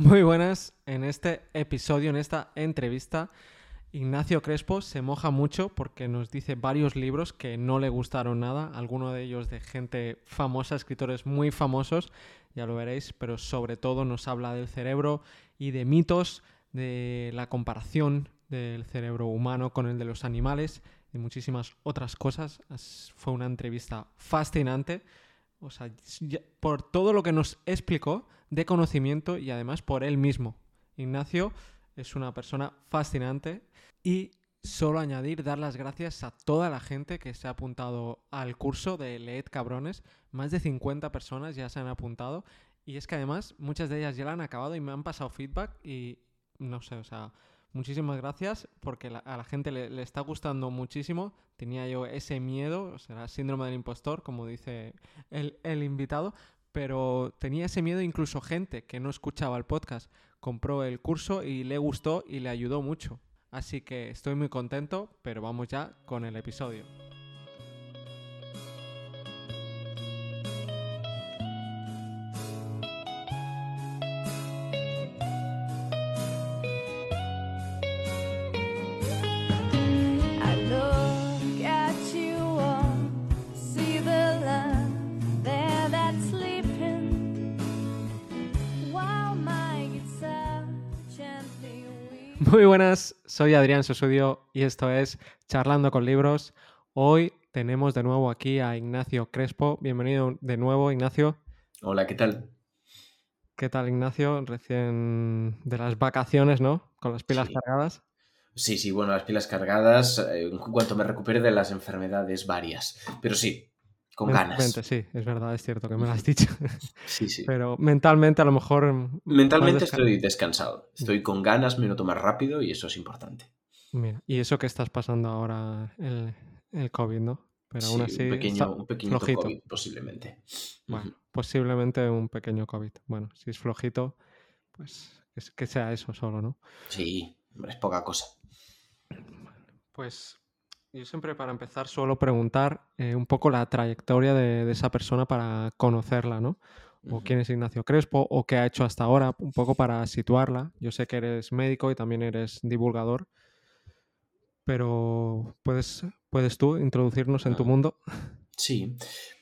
Muy buenas. En este episodio, en esta entrevista, Ignacio Crespo se moja mucho porque nos dice varios libros que no le gustaron nada, algunos de ellos de gente famosa, escritores muy famosos, ya lo veréis, pero sobre todo nos habla del cerebro y de mitos, de la comparación del cerebro humano con el de los animales y muchísimas otras cosas. Fue una entrevista fascinante, o sea, por todo lo que nos explicó de conocimiento y además por él mismo. Ignacio es una persona fascinante y solo añadir, dar las gracias a toda la gente que se ha apuntado al curso de Leed Cabrones. Más de 50 personas ya se han apuntado y es que además muchas de ellas ya la han acabado y me han pasado feedback y no sé, o sea, muchísimas gracias porque a la gente le, está gustando muchísimo. Tenía yo ese miedo, o sea, síndrome del impostor, como dice el, el invitado, pero tenía ese miedo incluso gente que no escuchaba el podcast compró el curso y le gustó y le ayudó mucho. Así que estoy muy contento, pero vamos ya con el episodio. Muy buenas, soy Adrián Sosudio y esto es Charlando con Libros. Hoy tenemos de nuevo aquí a Ignacio Crespo. Bienvenido de nuevo, Ignacio. Hola, ¿qué tal? ¿Qué tal, Ignacio? Recién de las vacaciones, ¿no? Con las pilas cargadas. Sí, sí, bueno, las pilas cargadas, eh, en cuanto me recupere de las enfermedades varias. Pero sí, con ganas. Sí, es verdad, es cierto que me lo has dicho. Sí, sí. Pero mentalmente a lo mejor... Mentalmente estoy descansado. Estoy con ganas, me noto más rápido y eso es importante. Mira, y eso que estás pasando ahora, el, el COVID, ¿no? Pero aún así... Un pequeño, un pequeño COVID, posiblemente. Bueno, posiblemente un pequeño COVID. Bueno, si es flojito, pues que sea eso solo, ¿no? Sí, es poca cosa. Pues yo siempre para empezar suelo preguntar eh, un poco la trayectoria de, esa persona para conocerla, ¿no? O quién es Ignacio Crespo, o qué ha hecho hasta ahora, un poco para situarla. Yo sé que eres médico y también eres divulgador, pero ¿puedes, puedes tú introducirnos en tu mundo? Sí,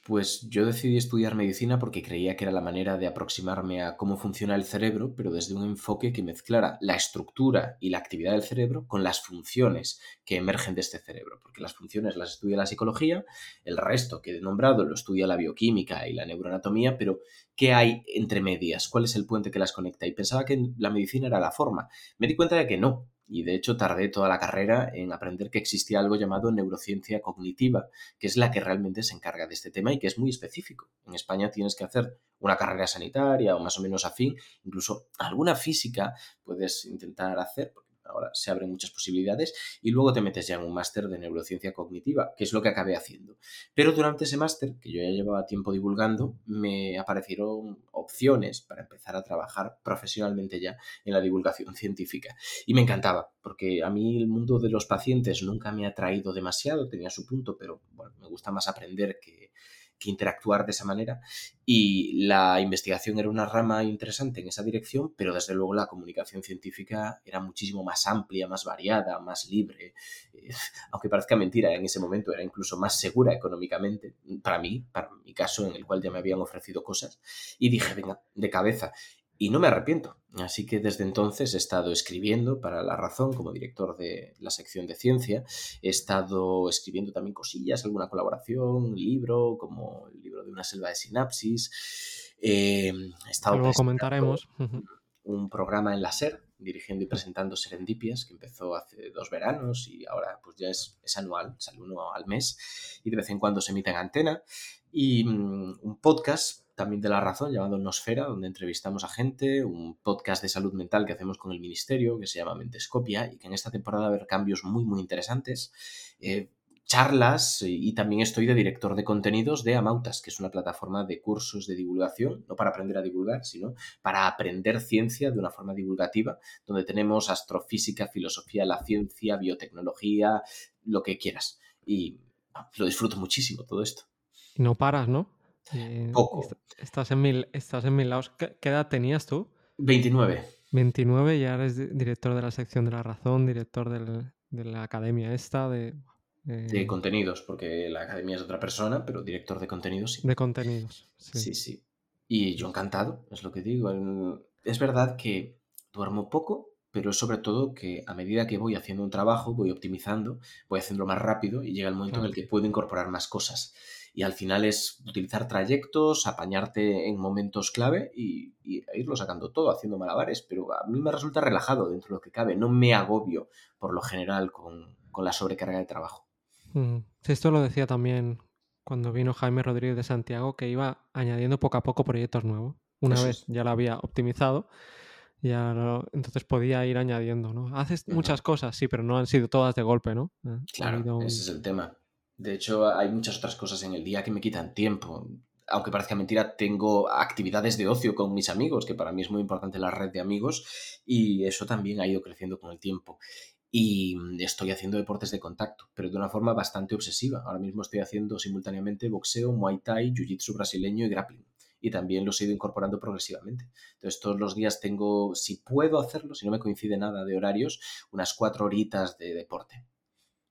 pues yo decidí estudiar medicina porque creía que era la manera de aproximarme a cómo funciona el cerebro, pero desde un enfoque que mezclara la estructura y la actividad del cerebro con las funciones que emergen de este cerebro, porque las funciones las estudia la psicología, el resto que he nombrado lo estudia la bioquímica y la neuroanatomía, pero ¿qué hay entre medias? ¿Cuál es el puente que las conecta? Y pensaba que la medicina era la forma. Me di cuenta de que no, y de hecho tardé toda la carrera en aprender que existía algo llamado neurociencia cognitiva, que es la que realmente se encarga de este tema y que es muy específico. En España tienes que hacer una carrera sanitaria o más o menos afín, incluso alguna física puedes intentar hacer, ahora se abren muchas posibilidades, y luego te metes ya en un máster de neurociencia cognitiva, que es lo que acabé haciendo. Pero durante ese máster, que yo ya llevaba tiempo divulgando, me aparecieron opciones para empezar a trabajar profesionalmente ya en la divulgación científica. Y me encantaba, porque a mí el mundo de los pacientes nunca me ha traído demasiado, tenía su punto, pero bueno, me gusta más aprender que que interactuar de esa manera. Y la investigación era una rama interesante en esa dirección, pero desde luego la comunicación científica era muchísimo más amplia, más variada, más libre, eh, aunque parezca mentira, en ese momento era incluso más segura económicamente, para mí, para mi caso en el cual ya me habían ofrecido cosas, y dije, venga, de cabeza, y no me arrepiento. Así que desde entonces he estado escribiendo para La Razón como director de la sección de ciencia. He estado escribiendo también cosillas, alguna colaboración, libro, como el libro de una selva de sinapsis. Eh, he estado Luego comentaremos. Un programa en la SER, dirigiendo y presentando Serendipias, que empezó hace dos veranos y ahora pues ya es, es anual, sale uno al mes y de vez en cuando se emite en antena. Y mm, un podcast también de la razón llamado Nosfera, donde entrevistamos a gente, un podcast de salud mental que hacemos con el ministerio que se llama Mentescopia y que en esta temporada va a haber cambios muy muy interesantes. Eh, charlas y también estoy de director de contenidos de Amautas, que es una plataforma de cursos de divulgación, no para aprender a divulgar, sino para aprender ciencia de una forma divulgativa, donde tenemos astrofísica, filosofía, la ciencia, biotecnología, lo que quieras. Y lo disfruto muchísimo todo esto. No paras, ¿no? Eh, estás, en mil, estás en mil lados. ¿Qué, edad tenías tú? 29. 29 y ahora eres di- director de la sección de la razón, director del- de la academia esta, de, De eh, contenidos, porque la academia es otra persona, pero director de contenidos sí. de contenidos. Sí. Sí, sí. Y yo encantado, es lo que digo. Es verdad que duermo poco, pero es sobre todo que a medida que voy haciendo un trabajo, voy optimizando, voy haciéndolo más rápido y llega el momento en el que puedo incorporar más cosas. Y al final es utilizar trayectos, apañarte en momentos clave y, y irlo sacando todo, haciendo malabares. Pero a mí me resulta relajado dentro de lo que cabe. No me agobio por lo general con, con la sobrecarga de trabajo. Mm. Esto lo decía también cuando vino Jaime Rodríguez de Santiago, que iba añadiendo poco a poco proyectos nuevos. Una Eso vez es. ya lo había optimizado, ya entonces podía ir añadiendo, ¿no? Haces muchas cosas, sí, pero no han sido todas de golpe, ¿no? Claro, ese es el tema. De hecho, hay muchas otras cosas en el día que me quitan tiempo. Aunque parezca mentira, tengo actividades de ocio con mis amigos, que para mí es muy importante la red de amigos, y eso también ha ido creciendo con el tiempo. Y estoy haciendo deportes de contacto, pero de una forma bastante obsesiva. Ahora mismo estoy haciendo simultáneamente boxeo, muay thai, jiu-jitsu brasileño y grappling. Y también los he ido incorporando progresivamente. Entonces, todos los días tengo, si puedo hacerlo, si no me coincide nada de horarios, unas cuatro horitas de deporte.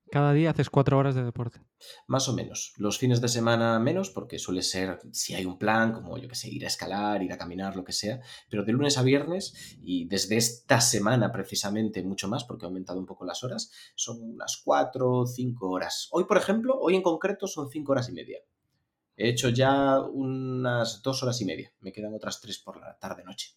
Cada día haces cuatro horas de deporte. Más o menos. Los fines de semana menos, porque suele ser si hay un plan, como yo que sé, ir a escalar, ir a caminar, lo que sea. Pero de lunes a viernes, y desde esta semana precisamente mucho más, porque he aumentado un poco las horas, son unas cuatro o cinco horas. Hoy, por ejemplo, hoy en concreto son cinco horas y media. He hecho ya unas dos horas y media. Me quedan otras tres por la tarde-noche.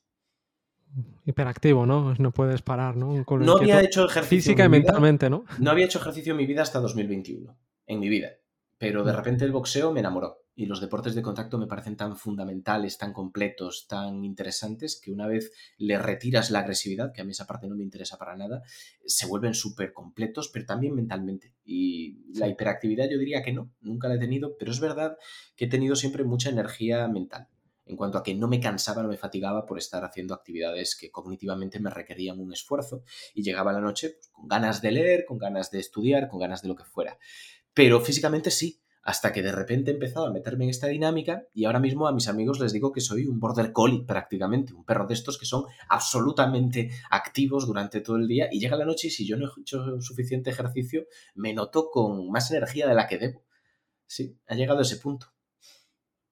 Hiperactivo, ¿no? No puedes parar, ¿no? Con No había hecho ejercicio Física y mentalmente, ¿no? No había hecho ejercicio en mi vida hasta 2021, en mi vida. Pero de repente el boxeo me enamoró y los deportes de contacto me parecen tan fundamentales, tan completos, tan interesantes, que una vez le retiras la agresividad, que a mí esa parte no me interesa para nada, se vuelven súper completos, pero también mentalmente. Y la hiperactividad yo diría que no, nunca la he tenido, pero es verdad que he tenido siempre mucha energía mental. En cuanto a que no me cansaba, no me fatigaba por estar haciendo actividades que cognitivamente me requerían un esfuerzo y llegaba la noche pues, con ganas de leer, con ganas de estudiar, con ganas de lo que fuera. Pero físicamente sí, hasta que de repente he empezado a meterme en esta dinámica y ahora mismo a mis amigos les digo que soy un border collie prácticamente, un perro de estos que son absolutamente activos durante todo el día y llega la noche y si yo no he hecho suficiente ejercicio me noto con más energía de la que debo. Sí, ha llegado a ese punto.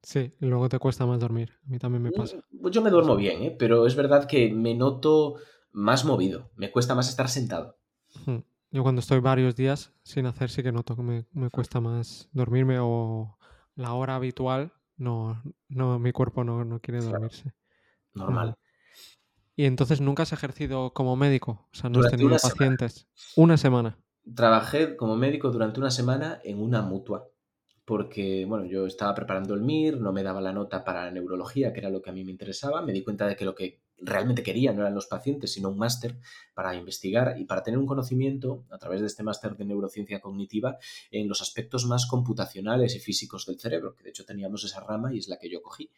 Sí, luego te cuesta más dormir. A mí también me pasa. Mm, Yo me duermo bien, ¿eh? pero es verdad que me noto más movido, me cuesta más estar sentado. Mm. Yo cuando estoy varios días sin hacer sí que noto que me, me cuesta más dormirme o la hora habitual, no, no mi cuerpo no, no quiere Claro. dormirse. Normal. Y entonces nunca has ejercido como médico, o sea, no has tenido una semana. pacientes. Una semana. Trabajé como médico durante una semana en una mutua, porque, bueno, yo estaba preparando el MIR, no me daba la nota para neurología, que era lo que a mí me interesaba, me di cuenta de que lo que realmente quería no eran los pacientes, sino un máster para investigar y para tener un conocimiento a través de este máster de neurociencia cognitiva en los aspectos más computacionales y físicos del cerebro, que de hecho teníamos esa rama y es la que yo cogí.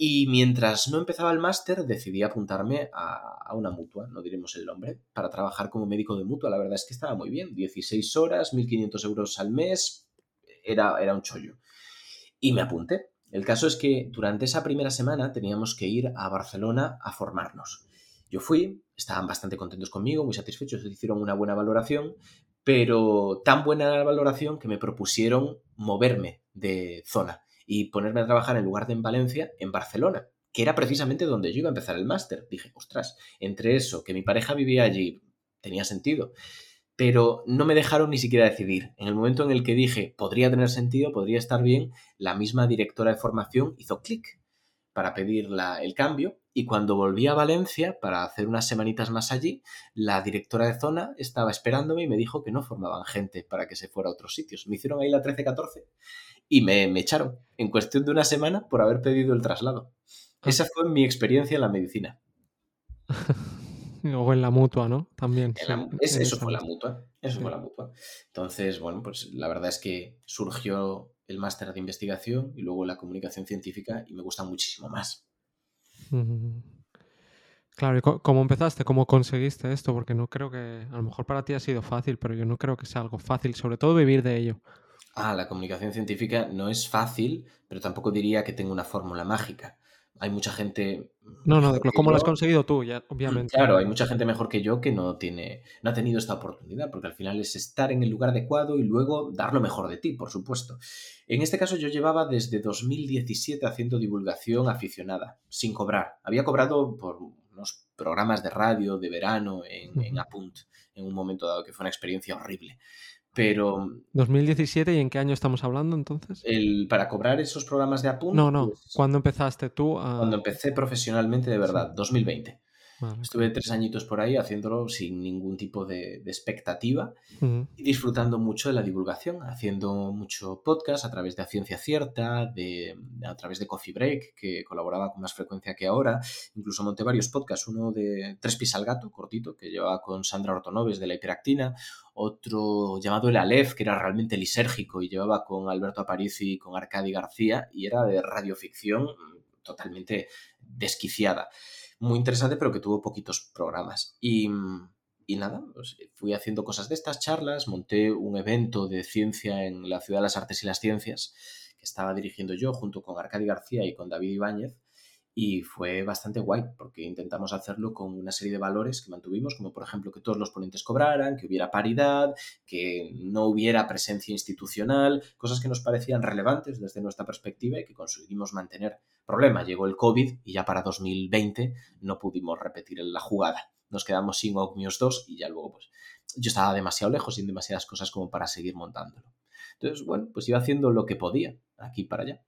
Y mientras no empezaba el máster, decidí apuntarme a, una mutua, no diremos el nombre, para trabajar como médico de mutua. La verdad es que estaba muy bien, 16 horas, 1.500 euros al mes, era, era un chollo. Y me apunté. El caso es que durante esa primera semana teníamos que ir a Barcelona a formarnos. Yo fui, estaban bastante contentos conmigo, muy satisfechos, hicieron una buena valoración, pero tan buena valoración que me propusieron moverme de zona y ponerme a trabajar en lugar de en Valencia, en Barcelona, que era precisamente donde yo iba a empezar el máster. Dije, ostras, entre eso, que mi pareja vivía allí, tenía sentido, pero no me dejaron ni siquiera decidir. En el momento en el que dije, podría tener sentido, podría estar bien, la misma directora de formación hizo clic para pedir la, el cambio y cuando volví a Valencia para hacer unas semanitas más allí, la directora de zona estaba esperándome y me dijo que no formaban gente para que se fuera a otros sitios. Me hicieron ahí la 13-14 y me, me, echaron en cuestión de una semana por haber pedido el traslado. Esa fue mi experiencia en la medicina. o en la mutua, ¿no? También. La, es, eso fue la mutua. Eso sí. fue la mutua. Entonces, bueno, pues la verdad es que surgió el máster de investigación y luego la comunicación científica y me gusta muchísimo más. Claro, ¿y cómo empezaste? ¿Cómo conseguiste esto? Porque no creo que, a lo mejor para ti ha sido fácil, pero yo no creo que sea algo fácil, sobre todo vivir de ello. Ah, la comunicación científica no es fácil, pero tampoco diría que tenga una fórmula mágica. Hay mucha gente. No, no, ¿cómo lo has yo. conseguido tú? Ya, obviamente. Claro, hay mucha gente mejor que yo que no tiene, no ha tenido esta oportunidad, porque al final es estar en el lugar adecuado y luego dar lo mejor de ti, por supuesto. En este caso yo llevaba desde 2017 haciendo divulgación aficionada, sin cobrar. Había cobrado por unos programas de radio de verano en, en. Apunt, en un momento dado, que fue una experiencia horrible. Pero 2017 y en qué año estamos hablando entonces? el, para cobrar esos programas de Apunt, No, no. pues, ¿Cuándo empezaste tú a...? cuando empecé profesionalmente de Sí. verdad, 2020. Vale, Estuve tres añitos por ahí haciéndolo sin ningún tipo de, de expectativa Ujú. y disfrutando mucho de la divulgación, haciendo mucho podcast a través de A Ciencia Cierta, de, a través de Coffee Break, que colaboraba con más frecuencia que ahora. Incluso monté varios podcasts, uno de Tres Pis al Gato, cortito, que llevaba con Sandra Ortonoves de la hiperactina, otro llamado El Aleph, que era realmente lisérgico y llevaba con Alberto Aparici y con Arcadi García, y era de radioficción mm, totalmente desquiciada. Muy interesante, pero que tuvo poquitos programas. Y, y nada, pues fui haciendo cosas de estas charlas, monté un evento de ciencia en la Ciudad de las Artes y las Ciencias, que estaba dirigiendo yo junto con Arcadi García y con David Ibáñez, y fue bastante guay, porque intentamos hacerlo con una serie de valores que mantuvimos, como por ejemplo que todos los ponentes cobraran, que hubiera paridad, que no hubiera presencia institucional, cosas que nos parecían relevantes desde nuestra perspectiva y que conseguimos mantener. Problema, llegó el COVID y ya para 2020 no pudimos repetir la jugada. Nos quedamos sin Ogmios 2 y ya luego pues yo estaba demasiado lejos, sin demasiadas cosas como para seguir montándolo. Entonces, bueno, pues iba haciendo lo que podía, aquí para allá.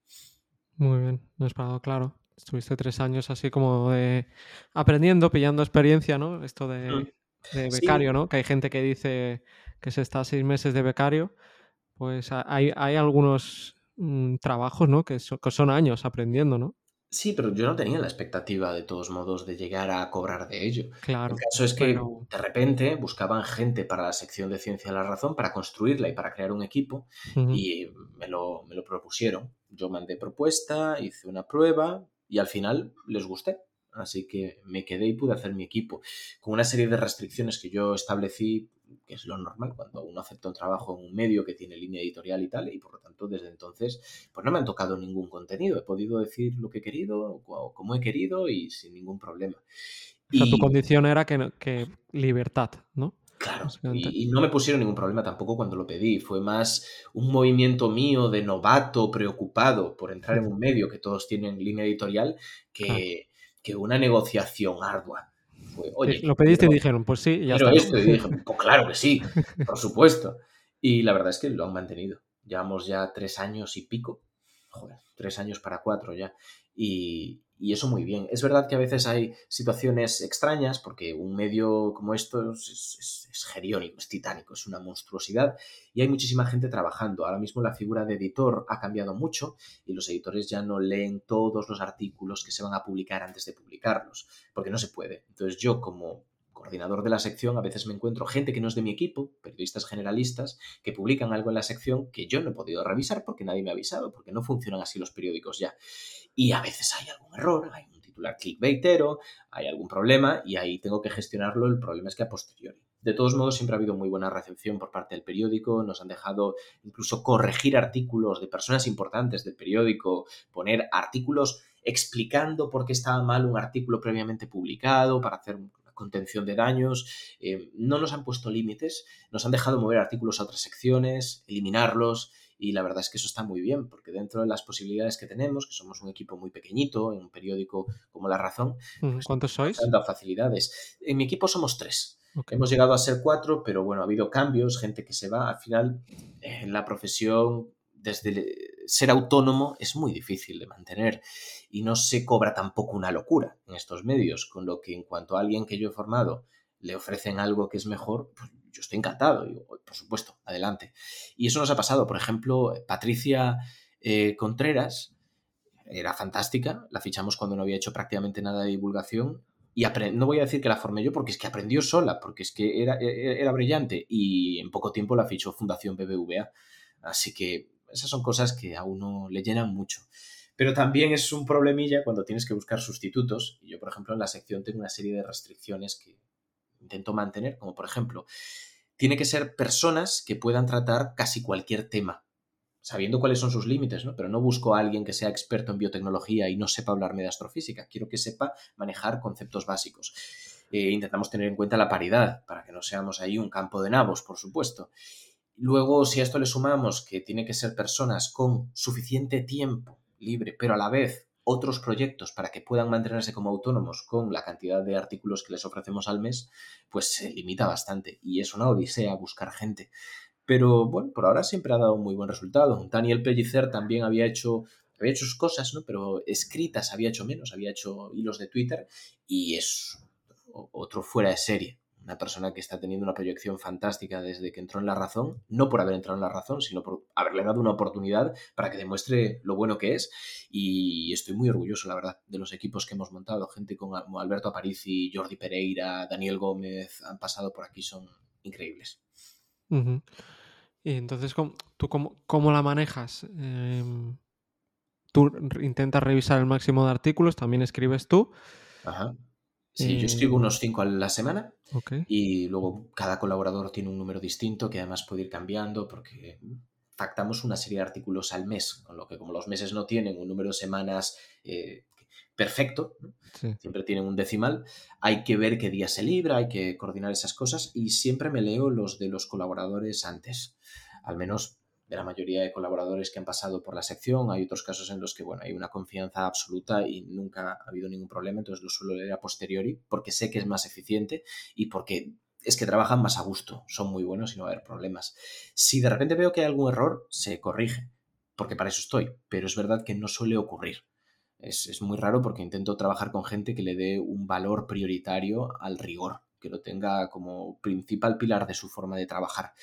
Muy bien, no es parado, claro. Estuviste tres años así como de aprendiendo, pillando experiencia, ¿no? Esto Mm. de, Sí. becario, ¿no? Que hay gente que dice que se está seis meses de becario. Pues ha- hay, hay algunos mm, trabajos, ¿no? Que, so- que son años aprendiendo, ¿no? Sí, pero yo no tenía la expectativa, de todos modos, de llegar a cobrar de ello. El Claro, caso es que pero... de repente buscaban gente para la sección de Ciencia de la Razón, para construirla y para crear un equipo, y me lo, me lo propusieron. Yo mandé propuesta, hice una prueba y al final les gusté. Así que me quedé y pude hacer mi equipo. Con una serie de restricciones que yo establecí, que es lo normal cuando uno acepta un trabajo en un medio que tiene línea editorial y tal, y por lo tanto desde entonces pues no me han tocado ningún contenido. He podido decir lo que he querido, o como he querido y sin ningún problema. O sea, tu Y condición era que, libertad, ¿no? Claro, y, y no me pusieron ningún problema tampoco cuando lo pedí. Fue más un movimiento mío de novato preocupado por entrar en un medio que todos tienen línea editorial que, que una negociación ardua. Oye, Lo pediste y dijeron, pues sí, ya quiero está, ¿no? esto. Y dije, pues claro que sí, por supuesto. Y la verdad es que lo han mantenido. Llevamos ya tres años y pico. Joder, tres años para cuatro ya. Y, eso muy bien. Es verdad que a veces hay situaciones extrañas porque un medio como esto es, es, es geriónico, es titánico, es una monstruosidad y hay muchísima gente trabajando. Ahora mismo la figura de editor ha cambiado mucho y los editores ya no leen todos los artículos que se van a publicar antes de publicarlos, porque no se puede. Entonces yo como coordinador de la sección, a veces me encuentro gente que no es de mi equipo, periodistas generalistas, que publican algo en la sección que yo no he podido revisar porque nadie me ha avisado, porque no funcionan así los periódicos ya. Y a veces hay algún error, hay un titular clickbaitero, hay algún problema y ahí tengo que gestionarlo. El problema es que a posteriori. De todos modos, siempre ha habido muy buena recepción por parte del periódico. Nos han dejado incluso corregir artículos de personas importantes del periódico, poner artículos explicando por qué estaba mal un artículo previamente publicado para hacer una contención de daños. Eh, no nos han puesto límites, nos han dejado mover artículos a otras secciones, eliminarlos. Y la verdad es que eso está muy bien, porque dentro de las posibilidades que tenemos, que somos un equipo muy pequeñito, en un periódico como La Razón, pues ¿Cuántos sois? han dado facilidades. En mi equipo somos tres. Hemos llegado a ser cuatro, pero bueno, ha habido cambios, gente que se va. Al final, en la profesión, desde ser autónomo es muy difícil de mantener y no se cobra tampoco una locura en estos medios, con lo que en cuanto a alguien que yo he formado le ofrecen algo que es mejor, pues yo estoy encantado, digo, por supuesto, adelante. Y eso nos ha pasado, por ejemplo, Patricia eh, Contreras era fantástica, la fichamos cuando no había hecho prácticamente nada de divulgación y no voy a decir que la formé yo porque es que aprendió sola, porque es que era, e- era brillante y en poco tiempo la fichó Fundación BBVA. Así que esas son cosas que a uno le llenan mucho. Pero también es un problemilla cuando tienes que buscar sustitutos. Yo, por ejemplo, en la sección tengo una serie de restricciones que intento mantener, como por ejemplo, tiene que ser personas que puedan tratar casi cualquier tema sabiendo cuáles son sus límites, ¿no? Pero no busco a alguien que sea experto en biotecnología y no sepa hablarme de astrofísica. Quiero que sepa manejar conceptos básicos. Eh, intentamos tener en cuenta la paridad para que no seamos ahí un campo de nabos, por supuesto. Luego, si a esto le sumamos que tiene que ser personas con suficiente tiempo libre, pero a la vez otros proyectos para que puedan mantenerse como autónomos con la cantidad de artículos que les ofrecemos al mes, pues se limita bastante. Y es una odisea buscar gente. Pero bueno, por ahora siempre ha dado un muy buen resultado. Daniel Pellicer también había hecho, había hecho sus cosas, ¿no? Pero escritas había hecho menos, había hecho hilos de Twitter y es otro fuera de serie. Una persona que está teniendo una proyección fantástica desde que entró en la razón, no por haber entrado en la razón, sino por haberle dado una oportunidad para que demuestre lo bueno que es. Y estoy muy orgulloso, la verdad, de los equipos que hemos montado. Gente como Alberto Aparici, Jordi Pereira, Daniel Gómez, han pasado por aquí, son increíbles. Y entonces, ¿tú cómo, la manejas? Em, tú intentas revisar el máximo de artículos, también escribes tú. Ajá. Sí, yo escribo unos cinco a la semana y luego cada colaborador tiene un número distinto que además puede ir cambiando porque pactamos una serie de artículos al mes, con lo que como los meses no tienen un número de semanas eh, perfecto, siempre tienen un decimal, hay que ver qué día se libra, hay que coordinar esas cosas y siempre me leo los de los colaboradores antes, al menos de la mayoría de colaboradores que han pasado por la sección. Hay otros casos en los que, bueno, hay una confianza absoluta y nunca ha habido ningún problema, entonces lo suelo leer a posteriori porque sé que es más eficiente y porque es que trabajan más a gusto, son muy buenos y no va a haber problemas. Si de repente veo que hay algún error, se corrige, porque para eso estoy, pero es verdad que no suele ocurrir. Es, es muy raro porque intento trabajar con gente que le dé un valor prioritario al rigor, que lo tenga como principal pilar de su forma de trabajar.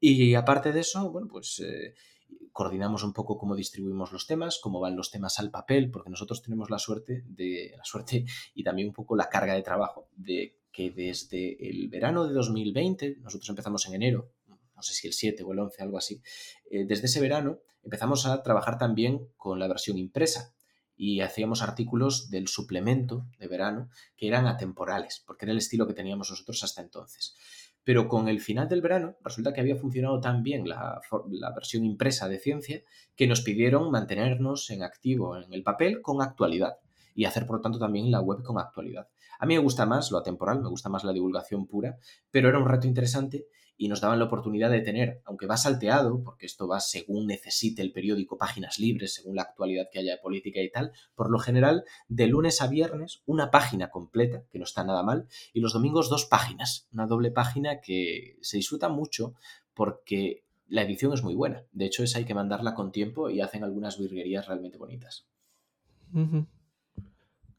Y aparte de eso, bueno, pues eh, coordinamos un poco cómo distribuimos los temas, cómo van los temas al papel, porque nosotros tenemos la suerte de la suerte y también un poco la carga de trabajo de que desde el verano de 2020, nosotros empezamos en enero, no sé si el 7 o el 11, algo así, eh, desde ese verano empezamos a trabajar también con la versión impresa y hacíamos artículos del suplemento de verano que eran atemporales, porque era el estilo que teníamos nosotros hasta entonces. Pero con el final del verano resulta que había funcionado tan bien la, versión impresa de ciencia que nos pidieron mantenernos en activo en el papel con actualidad y hacer por lo tanto también la web con actualidad. A mí me gusta más lo atemporal, me gusta más la divulgación pura, pero era un reto interesante y nos daban la oportunidad de tener, aunque va salteado, porque esto va según necesite el periódico, páginas libres, según la actualidad que haya de política y tal, por lo general, de lunes a viernes, una página completa, que no está nada mal, y los domingos dos páginas, una doble página que se disfruta mucho porque la edición es muy buena. De hecho, esa hay que mandarla con tiempo y hacen algunas virguerías realmente bonitas.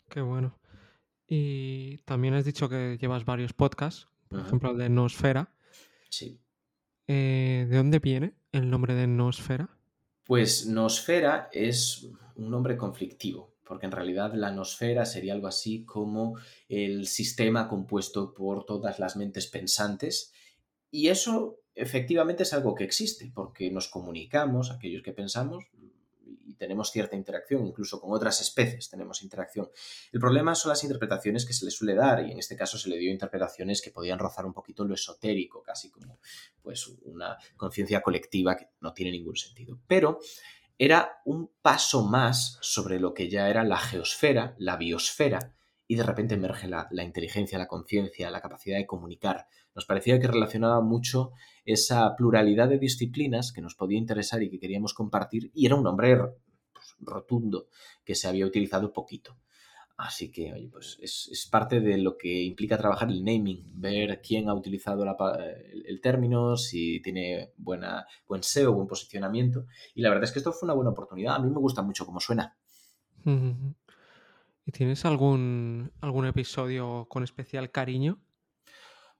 Qué bueno. Y también has dicho que llevas varios podcasts, por ejemplo el de Nosfera. Sí. Eh, ¿De dónde viene el nombre de Nosfera? Pues Nosfera es un nombre conflictivo, porque en realidad la nosfera sería algo así como el sistema compuesto por todas las mentes pensantes. Y eso efectivamente es algo que existe, porque nos comunicamos, aquellos que pensamos, tenemos cierta interacción, incluso con otras especies tenemos interacción. El problema son las interpretaciones que se le suele dar, y en este caso se le dio interpretaciones que podían rozar un poquito lo esotérico, casi como pues una conciencia colectiva que no tiene ningún sentido. Pero era un paso más sobre lo que ya era la geosfera, la biosfera, y de repente emerge la, la inteligencia, la conciencia, la capacidad de comunicar. Nos parecía que relacionaba mucho esa pluralidad de disciplinas que nos podía interesar y que queríamos compartir, y era un nombre rotundo que se había utilizado poquito. Así que, oye, pues es, parte de lo que implica trabajar el naming, ver quién ha utilizado el, término, si tiene buena, buen SEO, buen posicionamiento. Y la verdad es que esto fue una buena oportunidad. A mí me gusta mucho cómo suena. ¿Y tienes algún, algún episodio con especial cariño?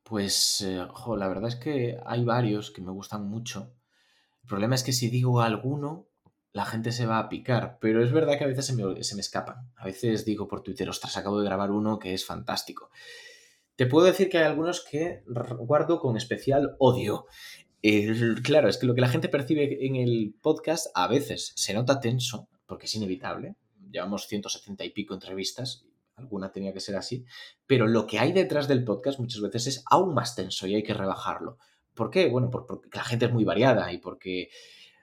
Pues, eh, la verdad es que hay varios que me gustan mucho. El problema es que si digo alguno, la gente se va a picar, pero es verdad que a veces se me, se me escapan. A veces digo por Twitter, ostras, acabo de grabar uno que es fantástico. Te puedo decir que hay algunos que guardo con especial odio. claro, es que lo que la gente percibe en el podcast a veces se nota tenso, porque es inevitable. Llevamos 170 y pico entrevistas, alguna tenía que ser así, pero lo que hay detrás del podcast muchas veces es aún más tenso y hay que rebajarlo. ¿Por qué? Bueno, porque la gente es muy variada y porque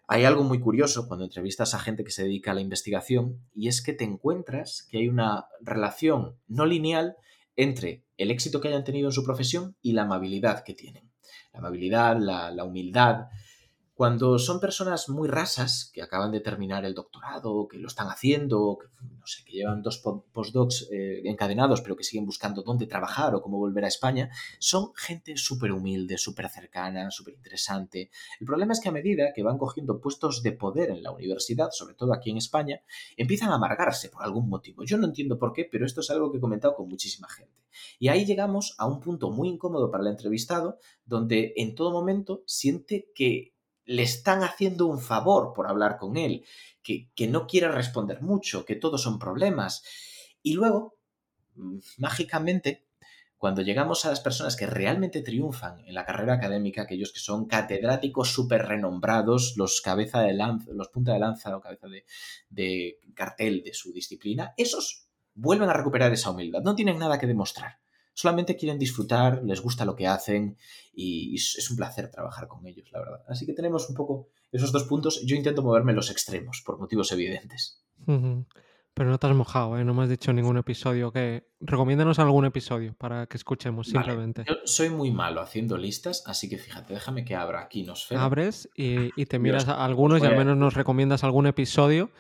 hay algo muy curioso cuando entrevistas a gente que se dedica a la investigación y es que te encuentras que hay una relación no lineal entre el éxito que hayan tenido en su profesión y la amabilidad que tienen. La amabilidad, la, la humildad, cuando son personas muy rasas, que acaban de terminar el doctorado, que lo están haciendo, que, llevan dos postdocs eh, encadenados, pero que siguen buscando dónde trabajar o cómo volver a España, son gente súper humilde, súper cercana, súper interesante. El problema es que a medida que van cogiendo puestos de poder en la universidad, sobre todo aquí en España, empiezan a amargarse por algún motivo. Yo no entiendo por qué, pero esto es algo que he comentado con muchísima gente. Y ahí llegamos a un punto muy incómodo para el entrevistado, donde en todo momento siente que le están haciendo un favor por hablar con él, que, no quiere responder mucho, que todos son problemas. Y luego, mm, mágicamente, cuando llegamos a las personas que realmente triunfan en la carrera académica, aquellos que son catedráticos súper renombrados, los cabeza de lanza, los punta de lanza o cabeza de, de cartel de su disciplina, esos vuelven a recuperar esa humildad, no tienen nada que demostrar solamente quieren disfrutar, les gusta lo que hacen y es un placer trabajar con ellos, la verdad. Así que tenemos un poco esos dos puntos. Yo intento moverme los extremos por motivos evidentes. Pero no te has mojado, ¿eh? no me has dicho ningún episodio que... Recomiéndanos algún episodio para que escuchemos simplemente. Yo soy muy malo haciendo listas, así que fíjate, déjame que abra aquí nos Abres y, te miras a algunos y al menos nos recomiendas algún episodio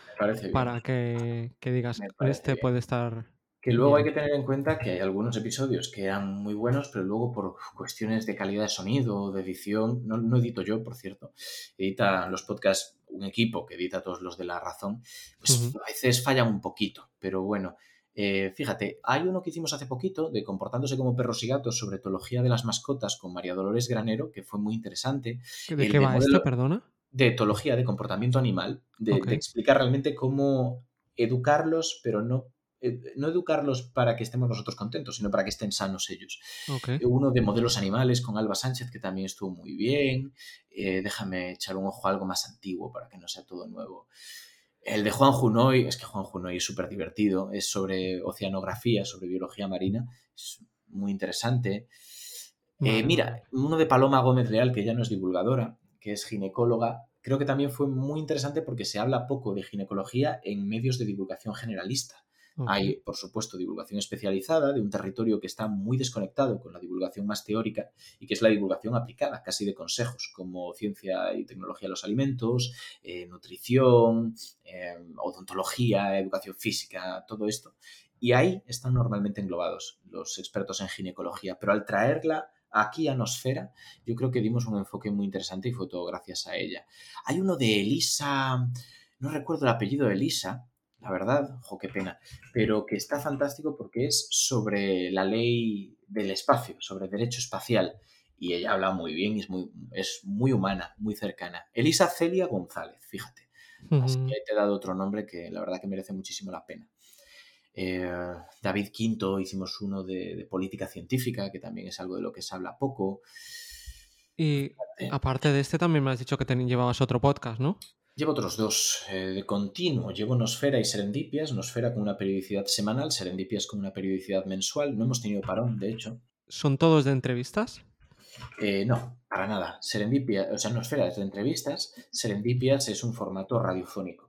para que, que digas, este puede estar que luego hay que tener en cuenta que hay algunos episodios que eran muy buenos, pero luego por cuestiones de calidad de sonido o de edición, no, edito yo, por cierto, edita los podcasts un equipo que edita todos los de La Razón, pues a veces fallan un poquito, pero bueno. Eh, fíjate, hay uno que hicimos hace poquito de Comportándose como perros y gatos sobre etología de las mascotas con María Dolores Granero, que fue muy interesante. ¿De qué va esto, perdona? De etología, de comportamiento animal, de, de explicar realmente cómo educarlos, pero no eh, no educarlos para que estemos nosotros contentos, sino para que estén sanos ellos. Eh, uno de modelos animales con Alba Sánchez, que también estuvo muy bien. Eh, déjame echar un ojo a algo más antiguo para que no sea todo nuevo. El de Juan Junoy, es que Juan Junoy es súper divertido, es sobre oceanografía, sobre biología marina, es muy interesante. mira, uno de Paloma Gómez Leal, que ya no es divulgadora, que es ginecóloga, creo que también fue muy interesante porque se habla poco de ginecología en medios de divulgación generalista. Hay, por supuesto, divulgación especializada de un territorio que está muy desconectado con la divulgación más teórica y que es la divulgación aplicada, casi de consejos, como ciencia y tecnología de los alimentos, eh, nutrición, em, odontología, educación física, todo esto. Y ahí están normalmente englobados los expertos en ginecología, pero al traerla aquí a Nosfera, yo creo que dimos un enfoque muy interesante y fue todo gracias a ella. Hay uno de Elisa, no recuerdo el apellido de Elisa, la verdad, ojo, qué pena, pero que está fantástico porque es sobre la ley del espacio, sobre derecho espacial. Y ella habla muy bien y es muy, es muy humana, muy cercana. Elisa Celia González, fíjate. Así que te he dado otro nombre que la verdad que merece muchísimo la pena. Eh, David Quinto hicimos uno de, política científica, que también es algo de lo que se habla poco. Y aparte de este, también me has dicho que te llevabas otro podcast, ¿no? Llevo otros dos eh, de continuo. Llevo Nosfera y Serendipias. Nosfera con una periodicidad semanal, Serendipias con una periodicidad mensual. No hemos tenido parón, de hecho. ¿Son todos de entrevistas? Eh, no, para nada. Serendipias, o sea, Nosfera es de entrevistas. Serendipias es un formato radiofónico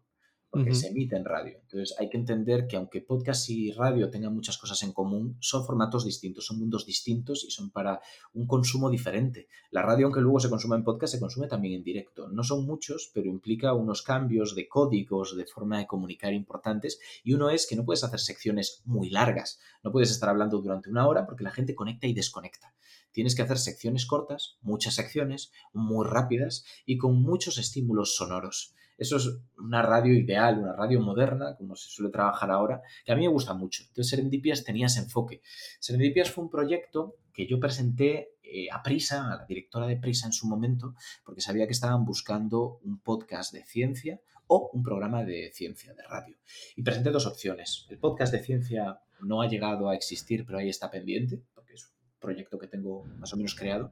porque se emite en radio. Entonces hay que entender que aunque podcast y radio tengan muchas cosas en común, son formatos distintos, son mundos distintos y son para un consumo diferente. La radio, aunque luego se consuma en podcast, se consume también en directo. No son muchos, pero implica unos cambios de códigos, de forma de comunicar importantes. Y uno es que no puedes hacer secciones muy largas. No puedes estar hablando durante una hora porque la gente conecta y desconecta. Tienes que hacer secciones cortas, muchas secciones, muy rápidas y con muchos estímulos sonoros. Eso es una radio ideal, una radio moderna, como se suele trabajar ahora, que a mí me gusta mucho. Entonces Serendipias tenía ese enfoque. Serendipias fue un proyecto que yo presenté eh, a Prisa, a la directora de Prisa en su momento, porque sabía que estaban buscando un podcast de ciencia o un programa de ciencia de radio. Y presenté dos opciones. El podcast de ciencia no ha llegado a existir, pero ahí está pendiente, porque es un proyecto que tengo más o menos creado.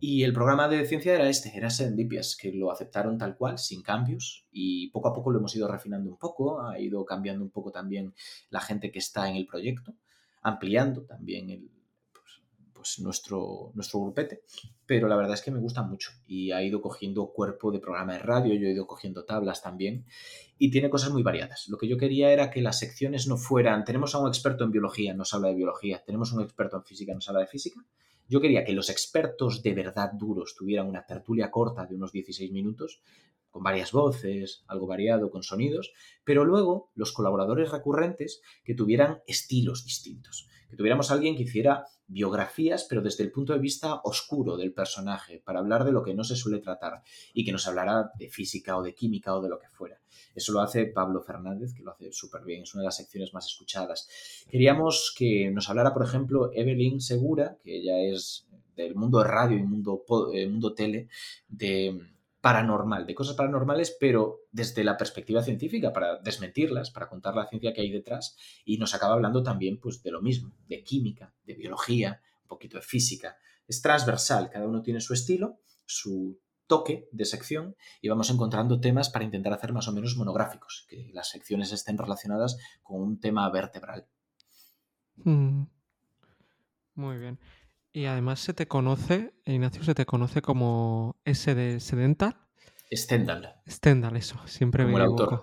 Y el programa de ciencia era este, era Serendipias, que lo aceptaron tal cual, sin cambios, y poco a poco lo hemos ido refinando un poco, ha ido cambiando un poco también la gente que está en el proyecto, ampliando también el, pues, pues, nuestro, nuestro grupete, pero la verdad es que me gusta mucho y ha ido cogiendo cuerpo de programa de radio, yo he ido cogiendo tablas también y tiene cosas muy variadas. Lo que yo quería era que las secciones no fueran, tenemos a un experto en biología, nos habla de biología, tenemos a un experto en física, nos habla de física. Yo quería que los expertos de verdad duros tuvieran una tertulia corta de unos 16 minutos, con varias voces, algo variado, con sonidos, pero luego los colaboradores recurrentes que tuvieran estilos distintos que tuviéramos alguien que hiciera biografías, pero desde el punto de vista oscuro del personaje, para hablar de lo que no se suele tratar y que nos hablara de física o de química o de lo que fuera. Eso lo hace Pablo Fernández, que lo hace súper bien, es una de las secciones más escuchadas. Queríamos que nos hablara, por ejemplo, Evelyn Segura, que ella es del mundo radio y mundo, eh, mundo tele, de paranormal, de cosas paranormales, pero desde la perspectiva científica, para desmentirlas, para contar la ciencia que hay detrás, y nos acaba hablando también pues, de lo mismo, de química, de biología, un poquito de física. Es transversal, cada uno tiene su estilo, su toque de sección, y vamos encontrando temas para intentar hacer más o menos monográficos, que las secciones estén relacionadas con un tema vertebral. Mm. Muy bien. Y además se te conoce, Ignacio, se te conoce como S de Sedental. Stendhal. Stendhal, eso, siempre como el autor.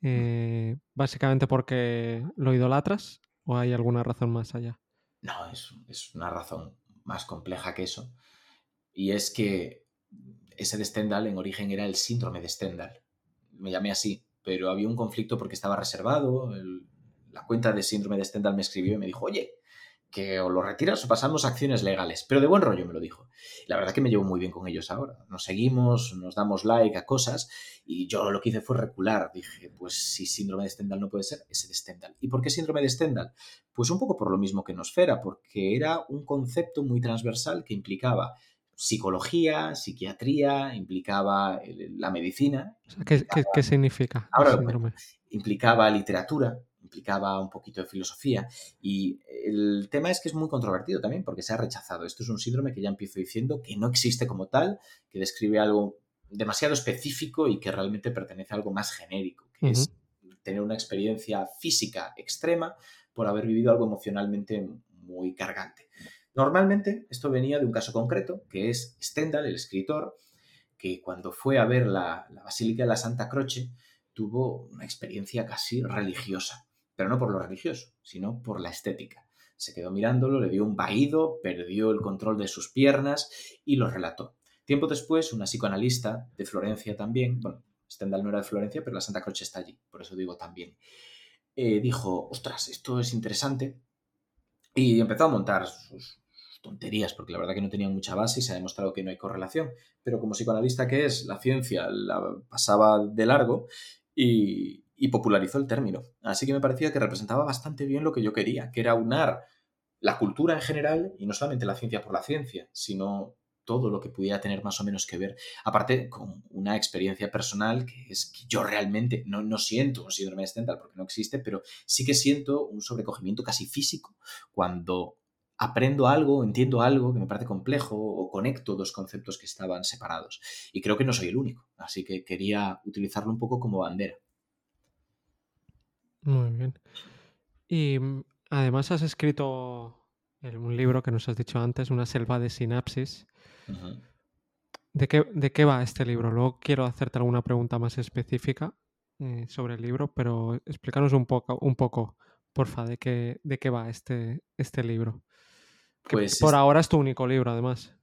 Eh, básicamente porque lo idolatras o hay alguna razón más allá. No, es, es, una razón más compleja que eso. Y es que ese de Stendhal en origen era el síndrome de Stendhal. Me llamé así, pero había un conflicto porque estaba reservado. la cuenta de síndrome de Stendhal me escribió y me dijo, oye, que o lo retiras o pasamos acciones legales. Pero de buen rollo me lo dijo. La verdad que me llevo muy bien con ellos ahora. Nos seguimos, nos damos like a cosas y yo lo que hice fue recular. Dije, pues si síndrome de Stendhal no puede ser, ese de Stendhal. ¿Y por qué síndrome de Stendhal? Pues un poco por lo mismo que Nosfera, porque era un concepto muy transversal que implicaba psicología, psiquiatría, implicaba la medicina. ¿qué, significa? Ahora, implicaba literatura, implicaba un poquito de filosofía. Y el tema es que es muy controvertido también porque se ha rechazado. Esto es un síndrome que ya empiezo diciendo que no existe como tal, que describe algo demasiado específico y que realmente pertenece a algo más genérico, que es tener una experiencia física extrema por haber vivido algo emocionalmente muy cargante. Normalmente esto venía de un caso concreto, que es Stendhal, el escritor, que cuando fue a ver la, la Basílica de la Santa Croce tuvo una experiencia casi religiosa pero no por lo religioso, sino por la estética. Se quedó mirándolo, le dio un vaído, perdió el control de sus piernas y lo relató. Tiempo después, una psicoanalista de Florencia también, bueno, Stendhal no era de Florencia, pero la Santa Croce está allí, por eso digo también, eh, dijo, ostras, esto es interesante, y empezó a montar sus tonterías, porque la verdad que no tenía mucha base y se ha demostrado que no hay correlación, pero como psicoanalista que es, la ciencia la pasaba de largo y, y popularizó el término. Así que me parecía que representaba bastante bien lo que yo quería, que era unar la cultura en general y no solamente la ciencia por la ciencia, sino todo lo que pudiera tener más o menos que ver, aparte con una experiencia personal que es que yo realmente no, no siento un síndrome de porque no existe, pero sí que siento un sobrecogimiento casi físico cuando aprendo algo, entiendo algo que me parece complejo o conecto dos conceptos que estaban separados. Y creo que no soy el único, así que quería utilizarlo un poco como bandera. Muy bien. Y mm, además has escrito un libro que nos has dicho antes, Una selva de sinapsis. ¿De, qué, ¿De qué va este libro? Luego quiero hacerte alguna pregunta más específica eh, sobre el libro, pero explícanos un poco, un poco porfa, de qué, de qué va este, este libro. pues por ahora es tu único libro, además.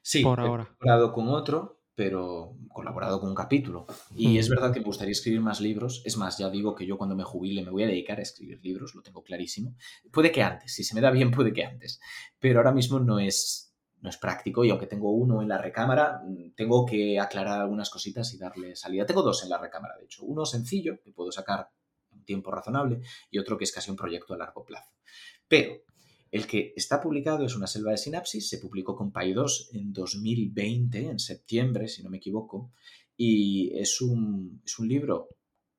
Sí, por ahora. He con otro pero colaborado con un capítulo. Y es verdad que me gustaría escribir más libros. Es más, ya digo que yo cuando me jubile me voy a dedicar a escribir libros, lo tengo clarísimo. Puede que antes, si se me da bien, puede que antes. Pero ahora mismo no es, no es práctico y aunque tengo uno en la recámara, mm, tengo que aclarar algunas cositas y darle salida. Tengo dos en la recámara, de hecho. Uno sencillo, que puedo sacar en un tiempo razonable, y otro que es casi un proyecto a largo plazo. Pero el que está publicado es Una selva de sinapsis, se publicó con PAI2 en 2020, en septiembre, si no me equivoco, y es un, es un libro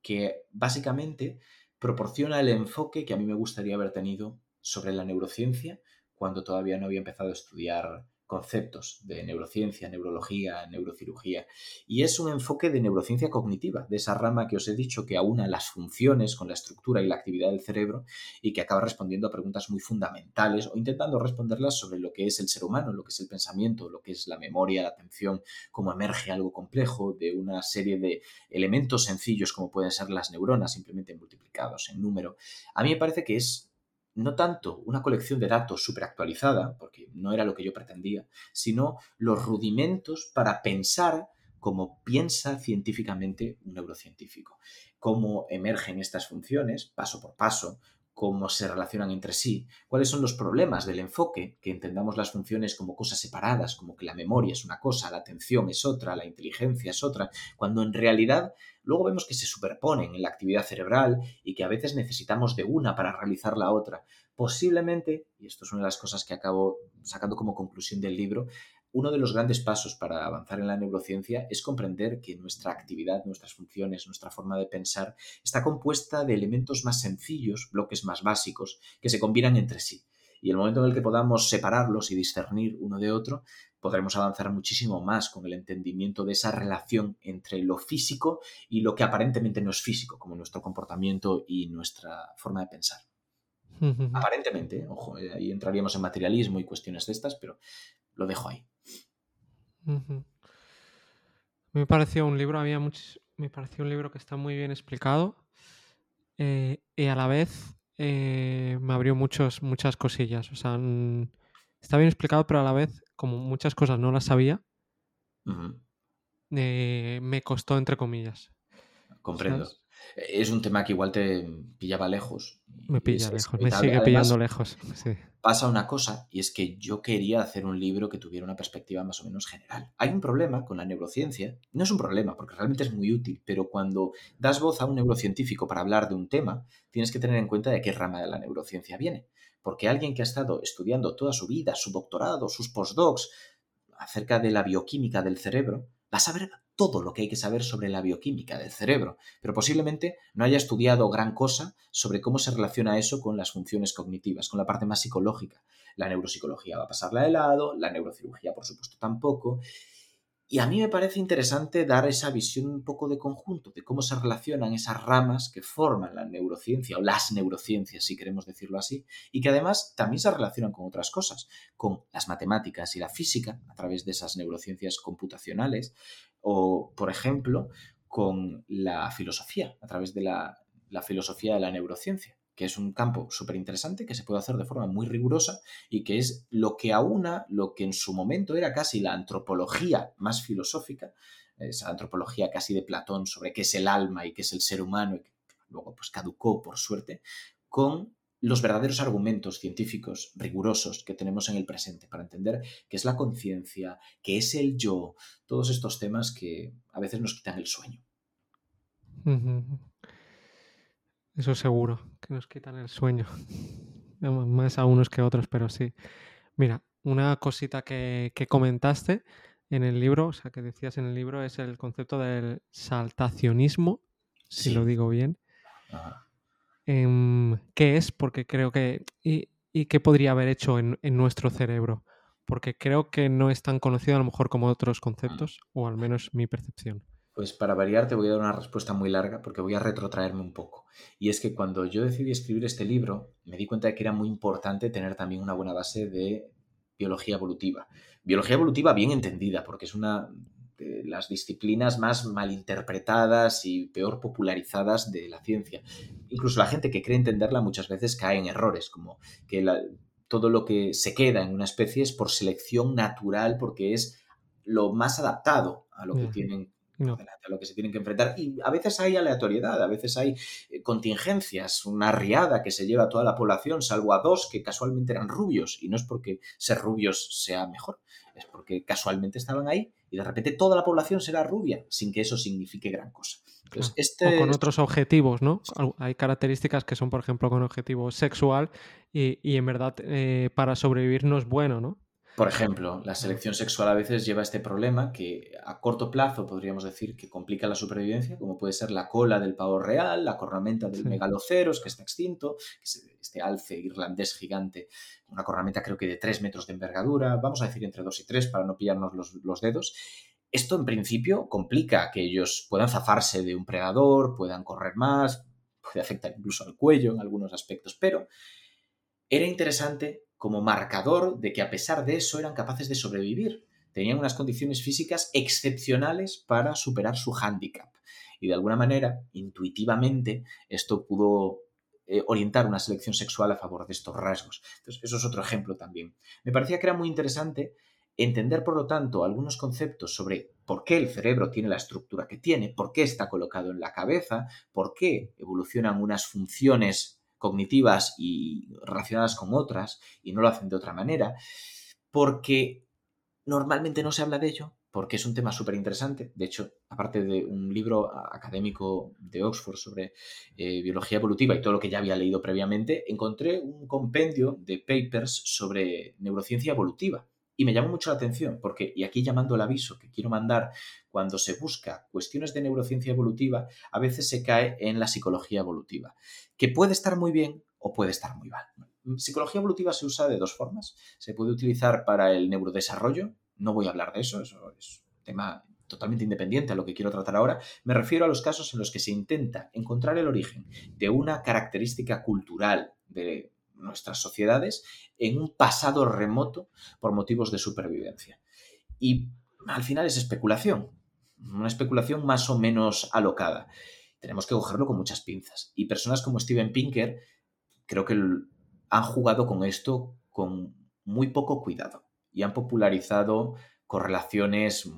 que básicamente proporciona el enfoque que a mí me gustaría haber tenido sobre la neurociencia cuando todavía no había empezado a estudiar conceptos de neurociencia, neurología, neurocirugía. Y es un enfoque de neurociencia cognitiva, de esa rama que os he dicho que aúna las funciones con la estructura y la actividad del cerebro y que acaba respondiendo a preguntas muy fundamentales o intentando responderlas sobre lo que es el ser humano, lo que es el pensamiento, lo que es la memoria, la atención, cómo emerge algo complejo de una serie de elementos sencillos como pueden ser las neuronas simplemente multiplicados en número. A mí me parece que es no tanto una colección de datos súper actualizada, porque no era lo que yo pretendía, sino los rudimentos para pensar como piensa científicamente un neurocientífico, cómo emergen estas funciones paso por paso, cómo se relacionan entre sí, cuáles son los problemas del enfoque, que entendamos las funciones como cosas separadas, como que la memoria es una cosa, la atención es otra, la inteligencia es otra, cuando en realidad luego vemos que se superponen en la actividad cerebral y que a veces necesitamos de una para realizar la otra. Posiblemente, y esto es una de las cosas que acabo sacando como conclusión del libro, uno de los grandes pasos para avanzar en la neurociencia es comprender que nuestra actividad, nuestras funciones, nuestra forma de pensar está compuesta de elementos más sencillos, bloques más básicos, que se combinan entre sí. Y el momento en el que podamos separarlos y discernir uno de otro, podremos avanzar muchísimo más con el entendimiento de esa relación entre lo físico y lo que aparentemente no es físico, como nuestro comportamiento y nuestra forma de pensar. Aparentemente, ojo, eh, ahí entraríamos en materialismo y cuestiones de estas, pero lo dejo ahí. Me pareció un libro, había me pareció un libro que está muy bien explicado eh, y a la vez eh, me abrió muchos, muchas cosillas. O sea, está bien explicado, pero a la vez, como muchas cosas no las sabía, eh, me costó, entre comillas. Comprendo. Es un tema que igual te pillaba lejos. Me pilla lejos, me sigue pillando lejos. Pasa una cosa, y es que yo quería hacer un libro que tuviera una perspectiva más o menos general. Hay un problema con la neurociencia, no es un problema, porque realmente es muy útil, pero cuando das voz a un neurocientífico para hablar de un tema, tienes que tener en cuenta de qué rama de la neurociencia viene. Porque alguien que ha estado estudiando toda su vida, su doctorado, sus postdocs, acerca de la bioquímica del cerebro, va a saber todo lo que hay que saber sobre la bioquímica del cerebro, pero posiblemente no haya estudiado gran cosa sobre cómo se relaciona eso con las funciones cognitivas, con la parte más psicológica. La neuropsicología va a pasarla de lado, la neurocirugía por supuesto tampoco, y a mí me parece interesante dar esa visión un poco de conjunto, de cómo se relacionan esas ramas que forman la neurociencia, o las neurociencias, si queremos decirlo así, y que además también se relacionan con otras cosas, con las matemáticas y la física, a través de esas neurociencias computacionales, o, por ejemplo, con la filosofía, a través de la, la filosofía de la neurociencia que es un campo súper interesante que se puede hacer de forma muy rigurosa y que es lo que aúna lo que en su momento era casi la antropología más filosófica, esa antropología casi de Platón sobre qué es el alma y qué es el ser humano, y que luego pues caducó por suerte, con los verdaderos argumentos científicos rigurosos que tenemos en el presente para entender qué es la conciencia, qué es el yo, todos estos temas que a veces nos quitan el sueño. Eso seguro, que nos quitan el sueño. Más a unos que a otros, pero sí. Mira, una cosita que, comentaste en el libro, o sea, que decías en el libro, es el concepto del saltacionismo, si lo digo bien. Em, ¿Qué es? Porque creo que... Y, qué podría haber hecho en, en, nuestro cerebro? Porque creo que no es tan conocido a lo mejor como otros mm. conceptos, o al menos mi percepción. Pues para variar te voy a dar una respuesta muy larga porque voy a retrotraerme un poco. Y es que cuando yo decidí escribir este libro, me di cuenta de que era muy importante tener también una buena base de biología evolutiva. Biología evolutiva bien entendida, porque es una de las disciplinas más malinterpretadas y peor popularizadas de la ciencia. Incluso la gente que cree entenderla muchas veces cae en errores, como que todo lo que se queda en una especie es por selección natural, porque es lo más adaptado a lo que tienen a lo que se tienen que enfrentar. Y a veces hay aleatoriedad, a veces hay eh, contingencias, una riada que se lleva a toda la población, salvo a dos que casualmente eran rubios. Y no es porque ser rubios sea mejor, es porque casualmente estaban ahí y de repente toda la población será rubia, sin que eso signifique gran cosa. este... O con otros objetivos, ¿no? Hay características que son, por ejemplo, con objetivo sexual y, en verdad eh, para sobrevivir no es bueno, ¿no? Por ejemplo, la selección sexual a veces lleva este problema que a corto plazo podríamos decir que complica la supervivencia, como puede ser la cola del pavo real, la cornamenta del megaloceros que está extinto, que es este alce irlandés gigante, una cornamenta creo que de 3 metros de envergadura, vamos a decir entre 2 y 3 para no pillarnos los, los dedos. Esto en principio complica que ellos puedan zafarse de un predador, puedan correr más, puede afectar incluso al cuello en algunos aspectos, pero era interesante como marcador de que a pesar de eso eran capaces de sobrevivir. Tenían unas condiciones físicas excepcionales para superar su hándicap. Y de alguna manera, intuitivamente, esto pudo eh, orientar una selección sexual a favor de estos rasgos. Entonces, eso es otro ejemplo también. Me parecía que era muy interesante entender, por lo tanto, algunos conceptos sobre por qué el cerebro tiene la estructura que tiene, por qué está colocado en la cabeza, por qué evolucionan unas funciones cognitivas y relacionadas con otras y no lo hacen de otra manera, porque normalmente no se habla de ello, porque es un tema súper interesante. De hecho, aparte de un libro académico de Oxford sobre eh, biología evolutiva y todo lo que ya había leído previamente, encontré un compendio de papers sobre neurociencia evolutiva. Y me llamó mucho la atención, porque, y aquí llamando el aviso que quiero mandar, cuando se busca cuestiones de neurociencia evolutiva, a veces se cae en la psicología evolutiva, que puede estar muy bien o puede estar muy mal. Psicología evolutiva se usa de dos formas. Se puede utilizar para el neurodesarrollo, no voy a hablar de eso, eso es un tema totalmente independiente a lo que quiero tratar ahora, me refiero a los casos en los que se intenta encontrar el origen de una característica cultural de nuestras sociedades en un pasado remoto por motivos de supervivencia. Y al final es especulación, una especulación más o menos alocada. Tenemos que cogerlo con muchas pinzas. Y personas como Steven Pinker creo que han jugado con esto con muy poco cuidado y han popularizado correlaciones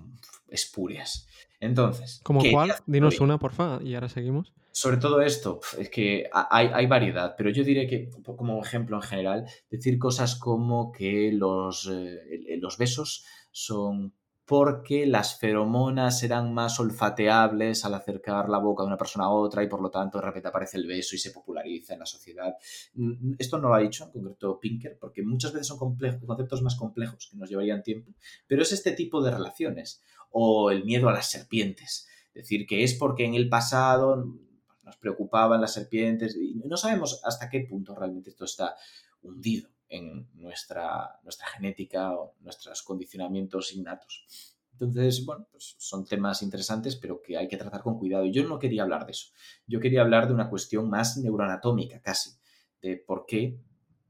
espurias. Entonces. ¿Como cuál? Dinos una, porfa, y ahora seguimos. Sobre todo esto, es que hay, variedad, pero yo diré que, como ejemplo en general, decir cosas como que los, eh, los besos son porque las feromonas serán más olfateables al acercar la boca de una persona a otra y por lo tanto de repente aparece el beso y se populariza en la sociedad. Mm, esto no lo ha dicho en concreto Pinker porque muchas veces son conceptos más complejos que nos llevarían tiempo, pero es este tipo de relaciones o el miedo a las serpientes. Decir que es porque en el pasado nos preocupaban las serpientes y no sabemos hasta qué punto realmente esto está hundido en nuestra, nuestra genética o nuestros condicionamientos innatos. Entonces, bueno, pues son temas interesantes, pero que hay que tratar con cuidado. Yo no quería hablar de eso. Yo quería hablar de una cuestión más neuroanatómica, casi, de por qué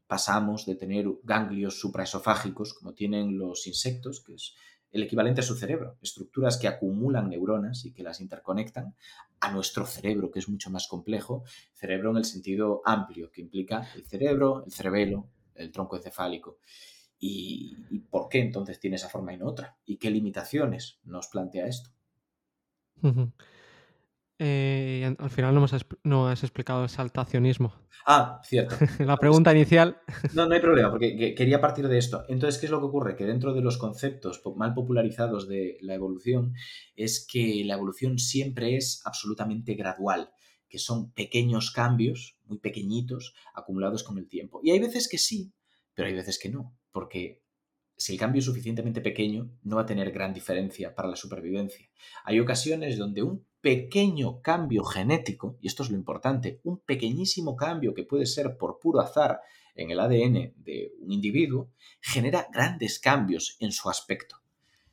pasamos de tener ganglios supraesofágicos, como tienen los insectos, que es el equivalente a su cerebro, estructuras que acumulan neuronas y que las interconectan, a nuestro cerebro, que es mucho más complejo, cerebro en el sentido amplio, que implica el cerebro, el cerebelo, el tronco encefálico. ¿Y, por qué entonces tiene esa forma y no otra? ¿Y qué limitaciones nos plantea esto? Eh, al final no, no, has explicado el saltacionismo. Ah, cierto. La pregunta inicial. No, no hay problema, porque quería partir de esto. Entonces, ¿qué es lo que ocurre? Que dentro de los conceptos mal popularizados de la evolución es que la evolución siempre es absolutamente gradual que son pequeños cambios, muy pequeñitos, acumulados con el tiempo. Y hay veces que sí, pero hay veces que no, porque si el cambio es suficientemente pequeño, no va a tener gran diferencia para la supervivencia. Hay ocasiones donde un pequeño cambio genético, y esto es lo importante, un pequeñísimo cambio que puede ser por puro azar en el ADN de un individuo, genera grandes cambios en su aspecto.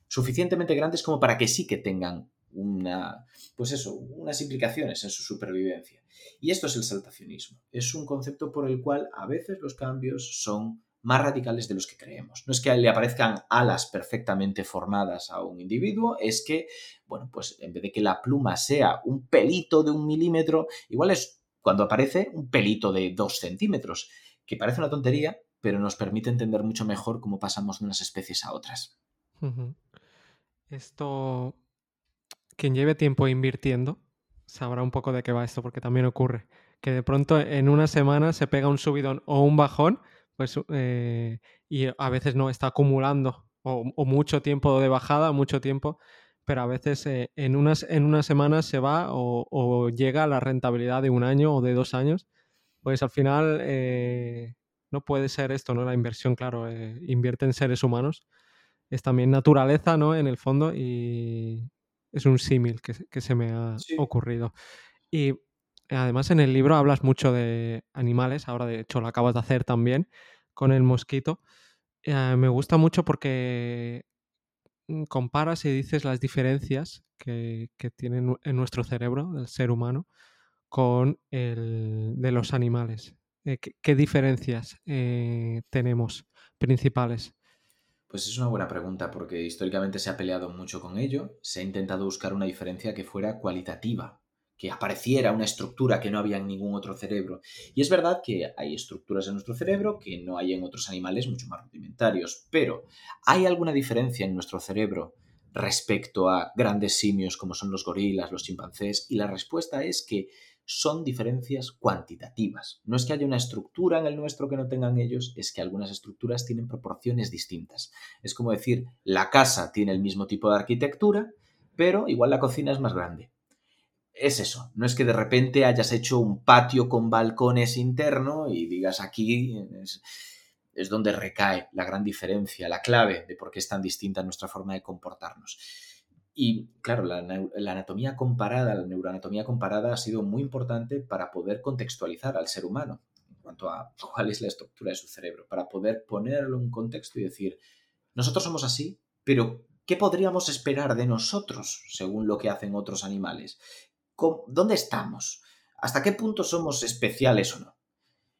Suficientemente grandes como para que sí que tengan una, pues eso, unas implicaciones en su supervivencia. Y esto es el saltacionismo. Es un concepto por el cual a veces los cambios son más radicales de los que creemos. No es que le aparezcan alas perfectamente formadas a un individuo, es que, bueno, pues en vez de que la pluma sea un pelito de un milímetro, igual es cuando aparece un pelito de dos centímetros, que parece una tontería, pero nos permite entender mucho mejor cómo pasamos de unas especies a otras. Esto quien lleve tiempo invirtiendo sabrá un poco de qué va esto, porque también ocurre que de pronto en una semana se pega un subidón o un bajón, pues eh, y a veces no está acumulando o, mucho tiempo de bajada, mucho tiempo, pero a veces eh, en, unas, en una semana se va o, llega a la rentabilidad de un año o de dos años, pues al final eh, no puede ser esto, ¿no? La inversión, claro, invierte en seres humanos. Es también naturaleza, ¿no? En el fondo y es un símil que, que, se me ha ocurrido. Y además en el libro hablas mucho de animales, ahora de hecho lo acabas de hacer también con el mosquito. Eh, me gusta mucho porque mm, comparas y dices las diferencias que, tienen en nuestro cerebro, del ser humano, con el de los animales. Eh, ¿qué, diferencias eh, tenemos principales? Pues es una buena pregunta porque históricamente se ha peleado mucho con ello, se ha intentado buscar una diferencia que fuera cualitativa, que apareciera una estructura que no había en ningún otro cerebro. Y es verdad que hay estructuras en nuestro cerebro que no hay en otros animales mucho más rudimentarios, pero ¿hay alguna diferencia en nuestro cerebro respecto a grandes simios como son los gorilas, los chimpancés? Y la respuesta es que son diferencias cuantitativas. No es que haya una estructura en el nuestro que no tengan ellos, es que algunas estructuras tienen proporciones distintas. Es como decir, la casa tiene el mismo tipo de arquitectura, pero igual la cocina es más grande. Es eso, no es que de repente hayas hecho un patio con balcones interno y digas aquí es, es donde recae la gran diferencia, la clave de por qué es tan distinta nuestra forma de comportarnos. Y claro, la, anatomía comparada, la neuroanatomía comparada ha sido muy importante para poder contextualizar al ser humano en cuanto a cuál es la estructura de su cerebro, para poder ponerlo en contexto y decir, nosotros somos así, pero ¿qué podríamos esperar de nosotros según lo que hacen otros animales? ¿Dónde estamos? ¿Hasta qué punto somos especiales o no?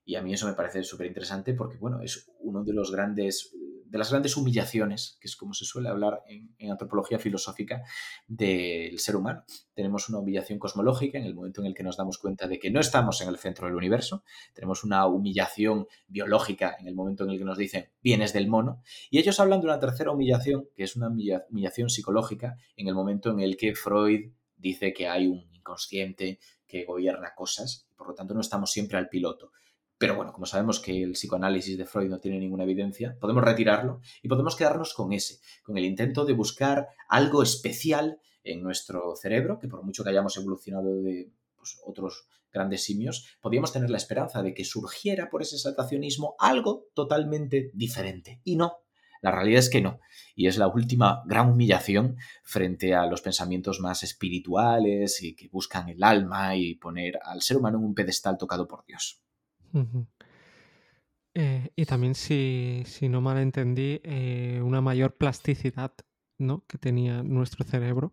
Y a mí eso me parece súper interesante porque, bueno, es uno de los grandes de las grandes humillaciones, que es como se suele hablar en, antropología filosófica del ser humano. Tenemos una humillación cosmológica en el momento en el que nos damos cuenta de que no estamos en el centro del universo. Tenemos una humillación biológica en el momento en el que nos dicen vienes del mono. Y ellos hablan de una tercera humillación, que es una humillación psicológica, en el momento en el que Freud dice que hay un inconsciente que gobierna cosas, por lo tanto no estamos siempre al piloto. Pero bueno, como sabemos que el psicoanálisis de Freud no tiene ninguna evidencia, podemos retirarlo y podemos quedarnos con ese, con el intento de buscar algo especial en nuestro cerebro, que por mucho que hayamos evolucionado de pues, otros grandes simios, podríamos tener la esperanza de que surgiera por ese saltacionismo algo totalmente diferente. Y no, la realidad es que no. Y es la última gran humillación frente a los pensamientos más espirituales y que buscan el alma y poner al ser humano en un pedestal tocado por Dios. Eh, y también, si, no mal entendí, eh, una mayor plasticidad ¿no? que tenía nuestro cerebro.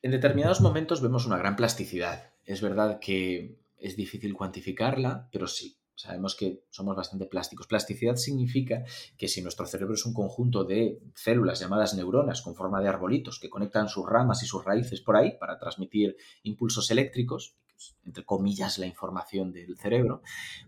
En determinados momentos vemos una gran plasticidad. Es verdad que es difícil cuantificarla, pero sí, sabemos que somos bastante plásticos. Plasticidad significa que si nuestro cerebro es un conjunto de células llamadas neuronas con forma de arbolitos que conectan sus ramas y sus raíces por ahí para transmitir impulsos eléctricos, entre comillas, la información del cerebro,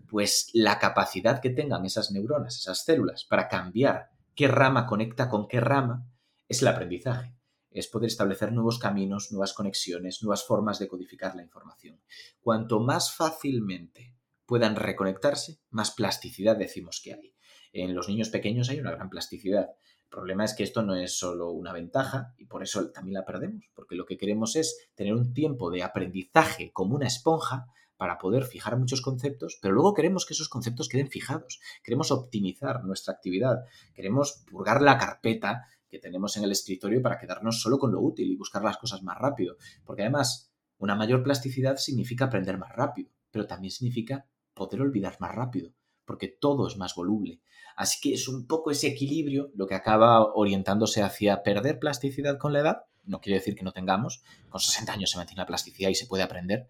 pues la capacidad que tengan esas neuronas, esas células, para cambiar qué rama conecta con qué rama, es el aprendizaje. Es poder establecer nuevos caminos, nuevas conexiones, nuevas formas de codificar la información. Cuanto más fácilmente puedan reconectarse, más plasticidad decimos que hay. En los niños pequeños hay una gran plasticidad. El problema es que esto no es solo una ventaja y por eso también la perdemos, porque lo que queremos es tener un tiempo de aprendizaje como una esponja para poder fijar muchos conceptos, pero luego queremos que esos conceptos queden fijados. Queremos optimizar nuestra actividad, queremos purgar la carpeta que tenemos en el escritorio para quedarnos solo con lo útil y buscar las cosas más rápido, porque además una mayor plasticidad significa aprender más rápido, pero también significa poder olvidar más rápido, porque todo es más voluble. Así que es un poco ese equilibrio lo que acaba orientándose hacia perder plasticidad con la edad. No quiere decir que no tengamos, con 60 años se mantiene la plasticidad y se puede aprender,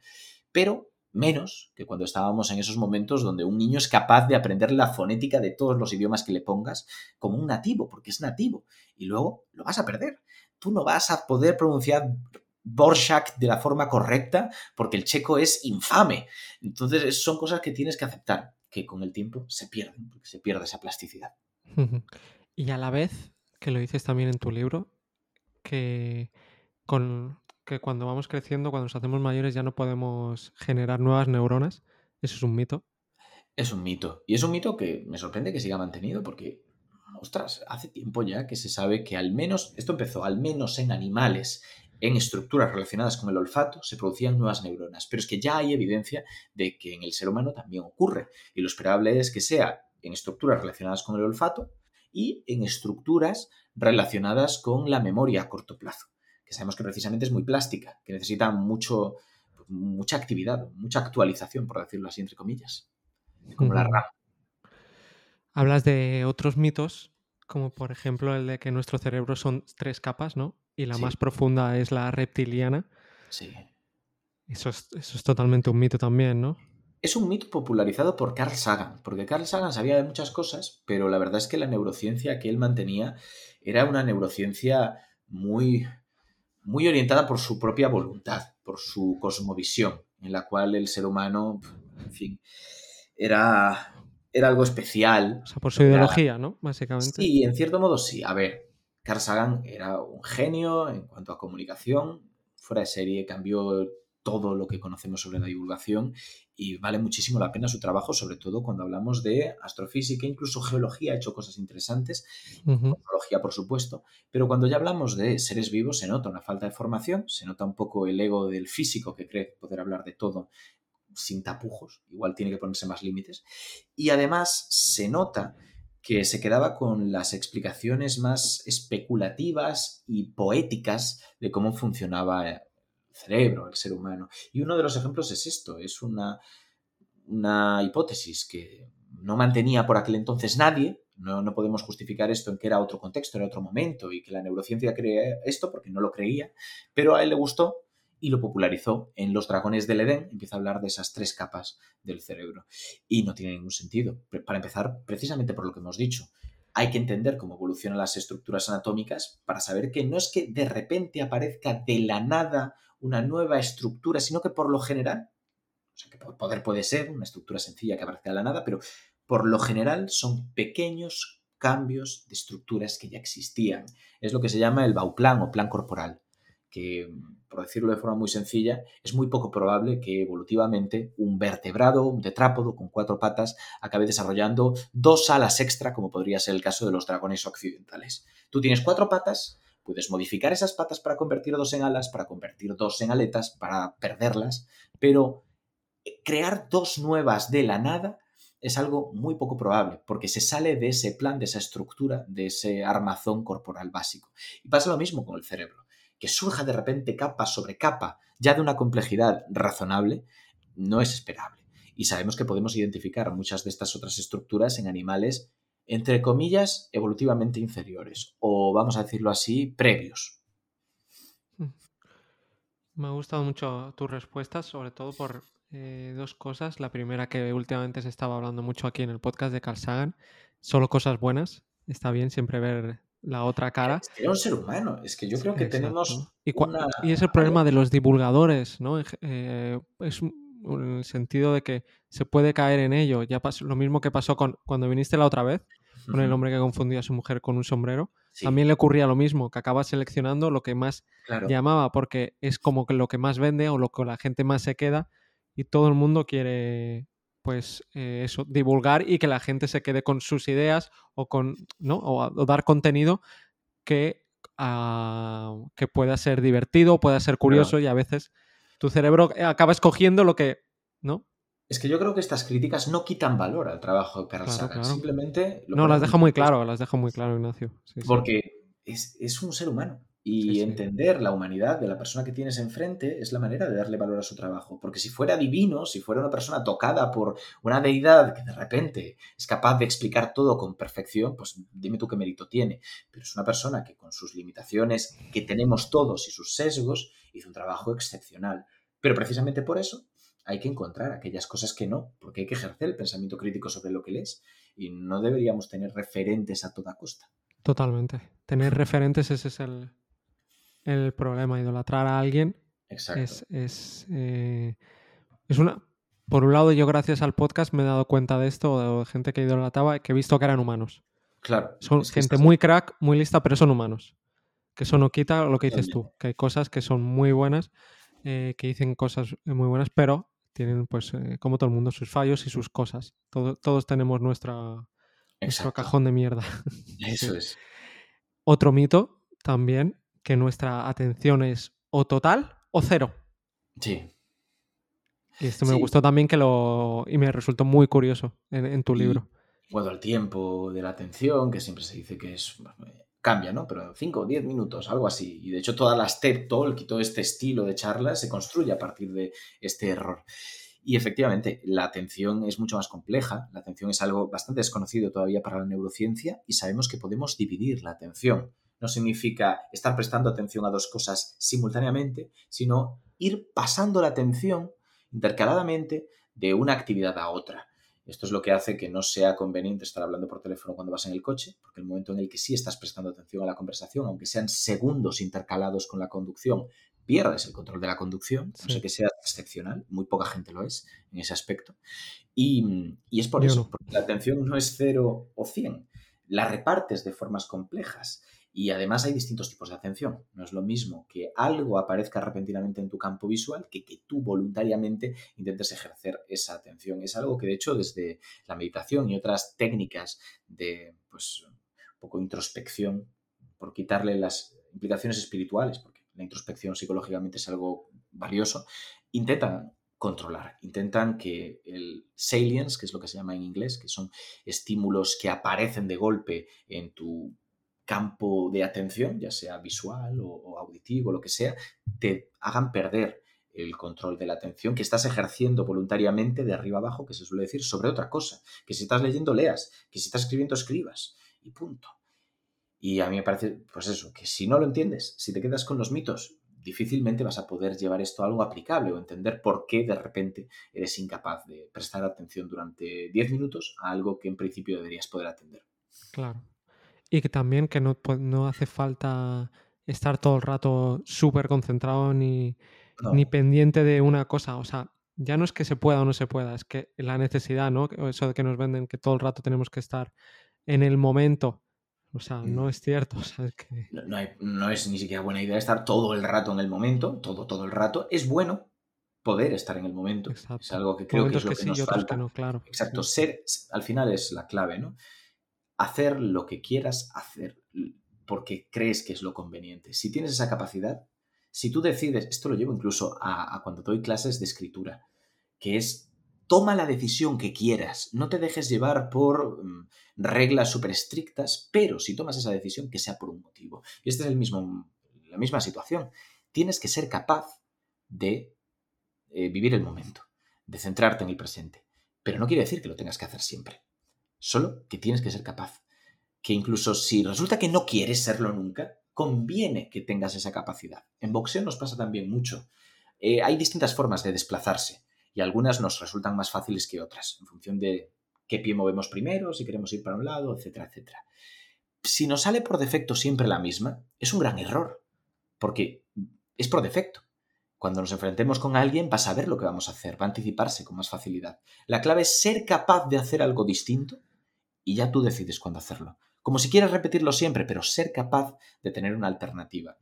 pero menos que cuando estábamos en esos momentos donde un niño es capaz de aprender la fonética de todos los idiomas que le pongas como un nativo, porque es nativo, y luego lo vas a perder. Tú no vas a poder pronunciar Borshak de la forma correcta porque el checo es infame. Entonces son cosas que tienes que aceptar que con el tiempo se pierden, porque se pierde esa plasticidad. Y a la vez, que lo dices también en tu libro, que, con, que cuando vamos creciendo, cuando nos hacemos mayores, ya no podemos generar nuevas neuronas. Eso es un mito. Es un mito. Y es un mito que me sorprende que siga mantenido porque, ostras, hace tiempo ya que se sabe que al menos, esto empezó al menos en animales en estructuras relacionadas con el olfato se producían nuevas neuronas, pero es que ya hay evidencia de que en el ser humano también ocurre y lo esperable es que sea en estructuras relacionadas con el olfato y en estructuras relacionadas con la memoria a corto plazo, que sabemos que precisamente es muy plástica, que necesita mucho, mucha actividad, mucha actualización, por decirlo así, entre comillas, como la RAM. Hablas de otros mitos, como por ejemplo el de que nuestro cerebro son tres capas, ¿no? Y la más profunda es la reptiliana. Sí. Eso es, eso es totalmente un mito también, ¿no? Es un mito popularizado por Carl Sagan, porque Carl Sagan sabía de muchas cosas, pero la verdad es que la neurociencia que él mantenía era una neurociencia muy, muy orientada por su propia voluntad, por su cosmovisión, en la cual el ser humano, en fin, era, era algo especial. O sea, por su ideología, ¿no? Básicamente. Sí, en cierto modo sí. A ver, Carl Sagan era un genio en cuanto a comunicación, fuera de serie, cambió todo lo que conocemos sobre la divulgación y vale muchísimo la pena su trabajo, sobre todo cuando hablamos de astrofísica, incluso geología ha hecho cosas interesantes, uh por supuesto, pero cuando ya hablamos de seres vivos se nota una falta de formación, se nota un poco el ego del físico que cree poder hablar de todo sin tapujos, igual tiene que ponerse más límites, y además se nota que se quedaba con las explicaciones más especulativas y poéticas de cómo funcionaba cerebro, el ser humano. Y uno de los ejemplos es esto, es una, una hipótesis que no mantenía por aquel entonces nadie, no, no, podemos justificar esto en que era otro contexto, era otro momento y que la neurociencia cree esto porque no lo creía, pero a él le gustó y lo popularizó en Los Dragones del Edén, empieza a hablar de esas tres capas del cerebro y no tiene ningún sentido. Para empezar, precisamente por lo que hemos dicho, hay que entender cómo evolucionan las estructuras anatómicas para saber que no es que de repente aparezca de la nada una nueva estructura, sino que por lo general, o sea, que poder puede ser una estructura sencilla que aparezca de la nada, pero por lo general son pequeños cambios de estructuras que ya existían. Es lo que se llama el Bauplan o plan corporal, que, por decirlo de forma muy sencilla, es muy poco probable que evolutivamente un vertebrado, un tetrápodo con cuatro patas, acabe desarrollando dos alas extra, como podría ser el caso de los dragones occidentales. Tú tienes cuatro patas, Puedes modificar esas patas para convertir dos en alas, para convertir dos en aletas, para perderlas, pero eh, crear dos nuevas de la nada es algo muy poco probable, porque se sale de ese plan, de esa estructura, de ese armazón corporal básico. Y pasa lo mismo con el cerebro, que surja de repente capa sobre capa, ya de una complejidad razonable, no es esperable. Y sabemos que podemos identificar muchas de estas otras estructuras en animales entre comillas, evolutivamente inferiores, o vamos a decirlo así, previos. Mm. Me ha gustado mucho tus respuestas, sobre todo por eh, dos cosas. La primera que últimamente se estaba hablando mucho aquí en el podcast de Carl Sagan, solo cosas buenas. Está bien siempre ver la otra cara. Es que era un ser humano, es que yo creo que tenemos... Y, y, es el problema de los divulgadores, ¿no? Eh, es en el sentido de que se puede caer en ello. Ya pasó lo mismo que pasó con cuando viniste la otra vez, con el hombre que confundía a su mujer con un sombrero. También le ocurría lo mismo, que acaba seleccionando lo que más llamaba, porque es como que lo que más vende o lo que la gente más se queda y todo el mundo quiere pues eh, eso, divulgar y que la gente se quede con sus ideas o con, ¿no? O, dar contenido que, ah, que pueda ser divertido, pueda ser curioso y a veces tu cerebro acaba escogiendo lo que, ¿no? Es que yo creo que estas críticas no quitan valor al trabajo de Carl Sagan, simplemente... no, las deja muy claro, las deja muy claro, Ignacio. porque Es, un ser humano y entender la humanidad de la persona que tienes enfrente es la manera de darle valor a su trabajo. Porque si fuera divino, si fuera una persona tocada por una deidad que de repente es capaz de explicar todo con perfección, pues dime tú qué mérito tiene. Pero es una persona que con sus limitaciones que tenemos todos y sus sesgos hizo un trabajo excepcional. Pero precisamente por eso hay que encontrar aquellas cosas que no, porque hay que ejercer el pensamiento crítico sobre lo que lees y no deberíamos tener referentes a toda costa. Totalmente. Tener referentes ese es el, el problema. Idolatrar a alguien es, es, eh, es una... Por un lado, yo gracias al podcast me he dado cuenta de esto, de gente que idolataba, que he visto que eran humanos. Claro. Son gente muy crack, muy lista, pero son humanos que eso no quita lo que dices tú, que hay cosas que son muy buenas, eh, que dicen cosas muy buenas, pero tienen, pues, eh, como todo el mundo, sus fallos y sus cosas. todos tenemos nuestra, nuestro cajón de mierda. Eso es. Otro mito también, que nuestra atención es o total o cero. Sí. Y esto me gustó también que lo. y me resultó muy curioso en, tu libro. Puedo el tiempo de la atención, que siempre se dice que es cambia, ¿no? Pero 5 o 10 minutos, algo así. Y de hecho toda la step talk y todo este estilo de charla se construye a partir de este error. Y efectivamente, la atención es mucho más compleja. La atención es algo bastante desconocido todavía para la neurociencia y sabemos que podemos dividir la atención. No significa estar prestando atención a dos cosas simultáneamente, sino ir pasando la atención intercaladamente de una actividad a otra. Esto es lo que hace que no sea conveniente estar hablando por teléfono cuando vas en el coche, porque el momento en el que sí estás prestando atención a la conversación, aunque sean segundos intercalados con la conducción, pierdes el control de la conducción, no sé que sea excepcional, muy poca gente lo es en ese aspecto. Y, es por eso, porque la atención no es cero o cien, la repartes de formas complejas y además hay distintos tipos de atención. No es lo mismo que algo aparezca repentinamente en tu campo visual que que tú voluntariamente intentes ejercer esa atención. Es algo que de hecho desde la meditación y otras técnicas de pues un poco introspección, por quitarle las implicaciones espirituales, porque la introspección psicológicamente es algo valioso, intentan controlar. Intentan que el salience, que es lo que se llama en inglés, que son estímulos que aparecen de golpe en tu campo de atención, ya sea visual o, auditivo, lo que sea, te hagan perder el control de la atención que estás ejerciendo voluntariamente de arriba abajo, que se suele decir, sobre otra cosa. Que si estás leyendo, leas. Que si estás escribiendo, escribas. Y punto. Y a mí me parece, pues eso, que si no lo entiendes, si te quedas con los mitos, difícilmente vas a poder llevar esto a algo aplicable o entender por qué de repente eres incapaz de prestar atención durante 10 minutos a algo que en principio deberías poder atender. Claro. Y que también que no, no hace falta estar todo el rato súper concentrado ni, ni pendiente de una cosa. O sea, ya no es que se pueda o no se pueda, es que la necesidad, ¿no? Eso de que nos venden que todo el rato tenemos que estar en el momento. O sea, no mm. es cierto. no, es ni siquiera buena idea estar todo el rato en el momento, todo, todo el rato. Es bueno poder estar en el momento. Es algo que creo que es lo que nos falta. claro. Exacto. Ser, al final es la clave, ¿no? Hacer lo que quieras hacer porque crees que es lo conveniente. Si tienes esa capacidad, si tú decides, esto lo llevo incluso a, cuando doy clases de escritura, que es toma la decisión que quieras, no te dejes llevar por mm, reglas súper estrictas, pero si tomas esa decisión, que sea por un motivo. Y esta es el mismo, la misma situación. Tienes que ser capaz de eh, vivir el momento, de centrarte en el presente, pero no quiere decir que lo tengas que hacer siempre. Solo que tienes que ser capaz. Que incluso si resulta que no quieres serlo nunca, conviene que tengas esa capacidad. En boxeo nos pasa también mucho. Eh, hay distintas formas de desplazarse y algunas nos resultan más fáciles que otras, en función de qué pie movemos primero, si queremos ir para un lado, etcétera, etcétera. Si nos sale por defecto siempre la misma, es un gran error, porque es por defecto. Cuando nos enfrentemos con alguien va a saber lo que vamos a hacer, va a anticiparse con más facilidad. La clave es ser capaz de hacer algo distinto y ya tú decides cuándo hacerlo. Como si quieras repetirlo siempre, pero ser capaz de tener una alternativa.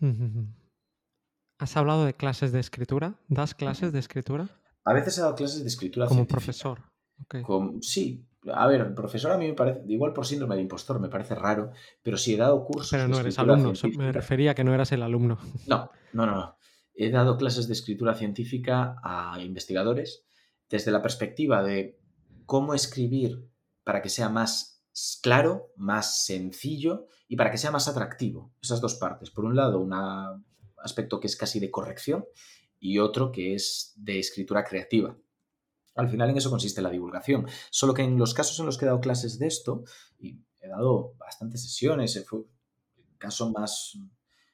¿Has hablado de clases de escritura? ¿Das clases de escritura? A veces he dado clases de escritura. Como profesor. Sí, a ver, profesor a mí me parece, igual por síndrome de impostor, me parece raro, pero sí he dado cursos. Pero no eres alumno, me refería a que no eras el alumno. No, no, no, no. He dado clases de escritura científica a investigadores desde la perspectiva de cómo escribir para que sea más claro, más sencillo y para que sea más atractivo. Esas dos partes. Por un lado, un aspecto que es casi de corrección y otro que es de escritura creativa. Al final en eso consiste la divulgación. Solo que en los casos en los que he dado clases de esto, y he dado bastantes sesiones, fue el caso más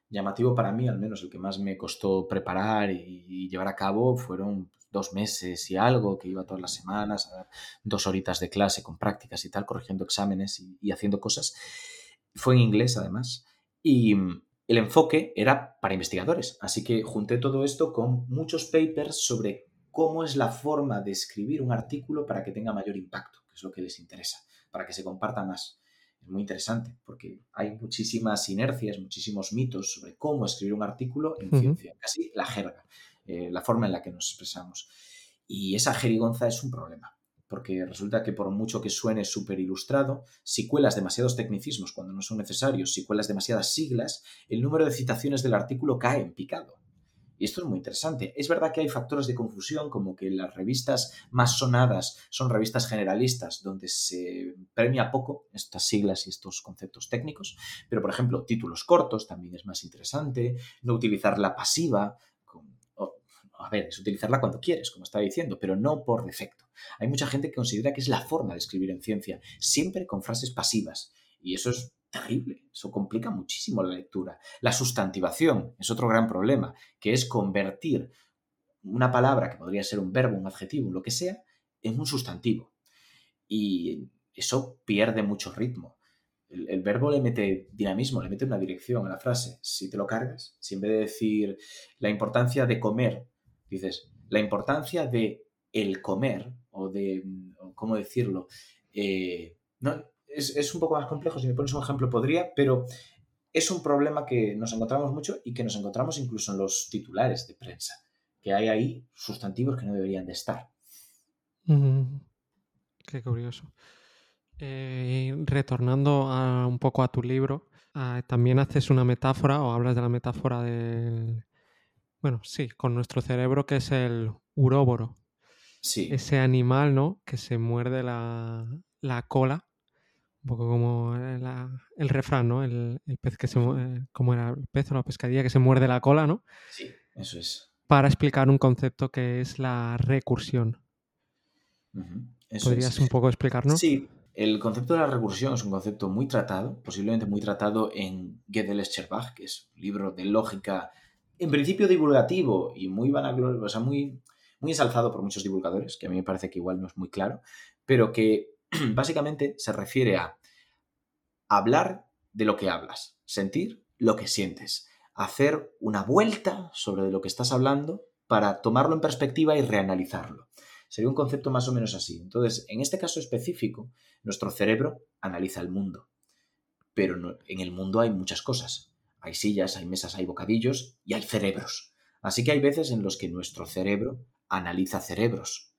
llamativo para mí, al menos el que más me costó preparar y llevar a cabo, fueron dos meses y algo, que iba todas las semanas a dar dos horitas de clase con prácticas y tal, corrigiendo exámenes y, haciendo cosas. Fue en inglés además. Y mm, el enfoque era para investigadores. Así que junté todo esto con muchos papers sobre cómo es la forma de escribir un artículo para que tenga mayor impacto, que es lo que les interesa, para que se comparta más. Es muy interesante porque hay muchísimas inercias, muchísimos mitos sobre cómo escribir un artículo en ciencia, casi la jerga. Eh, la forma en la que nos expresamos. Y esa jerigonza es un problema, porque resulta que por mucho que suene súper ilustrado, si cuelas demasiados tecnicismos cuando no son necesarios, si cuelas demasiadas siglas, el número de citaciones del artículo cae en picado. Y esto es muy interesante. Es verdad que hay factores de confusión, como que las revistas más sonadas son revistas generalistas, donde se premia poco estas siglas y estos conceptos técnicos, pero por ejemplo, títulos cortos también es más interesante, no utilizar la pasiva, a ver, es utilizarla cuando quieres, como estaba diciendo, pero no por defecto. Hay mucha gente que considera que es la forma de escribir en ciencia, siempre con frases pasivas, y eso es terrible, eso complica muchísimo la lectura. La sustantivación es otro gran problema, que es convertir una palabra que podría ser un verbo, un adjetivo, lo que sea, en un sustantivo. Y eso pierde mucho ritmo. El, verbo le mete dinamismo, le mete una dirección a la frase. Si te lo cargas, si en vez de decir la importancia de comer, dices la importancia de el comer, o de, ¿cómo decirlo? Eh, no, es, un poco más complejo, si me pones un ejemplo podría, pero es un problema que nos encontramos mucho y que nos encontramos incluso en los titulares de prensa, que hay ahí sustantivos que no deberían de estar. Qué curioso. Eh, retornando un poco a tu libro, ah, también haces una metáfora o hablas de la metáfora del, bueno, sí, con nuestro cerebro que es el uróboro. Sí. Ese animal, ¿no? Que se muerde la, la cola un poco como el refrán, ¿no? El, pez que se como era el pez o la pescadilla que se muerde la cola, ¿no? Sí, eso es. Para explicar un concepto que es la recursión. ¿Podrías un poco explicarnos? Sí, el concepto de la recursión es un concepto muy tratado, posiblemente muy tratado en Gödel Scherbach, que es un libro de lógica, en principio divulgativo y muy vanaglorioso, o sea, muy, muy ensalzado por muchos divulgadores, que a mí me parece que igual no es muy claro, pero que básicamente se refiere a hablar de lo que hablas, sentir lo que sientes, hacer una vuelta sobre lo que estás hablando para tomarlo en perspectiva y reanalizarlo. Sería un concepto más o menos así. Entonces, en este caso específico, nuestro cerebro analiza el mundo, pero en el mundo hay muchas cosas. Hay sillas, hay mesas, hay bocadillos y hay cerebros. Así que hay veces en los que nuestro cerebro analiza cerebros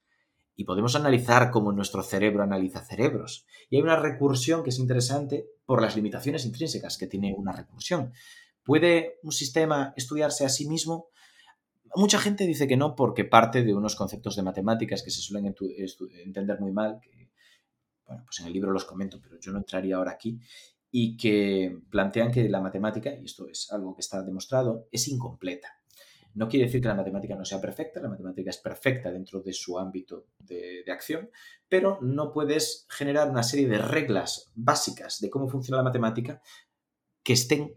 y podemos analizar cómo nuestro cerebro analiza cerebros. Y hay una recursión que es interesante por las limitaciones intrínsecas que tiene una recursión. ¿Puede un sistema estudiarse a sí mismo? Mucha gente dice que no porque parte de unos conceptos de matemáticas que se suelen entender muy mal, bueno, pues en el libro los comento, pero yo no entraría ahora aquí, y que plantean que la matemática, y esto es algo que está demostrado, es incompleta. No quiere decir que la matemática no sea perfecta, la matemática es perfecta dentro de su ámbito de, acción, pero no puedes generar una serie de reglas básicas de cómo funciona la matemática que estén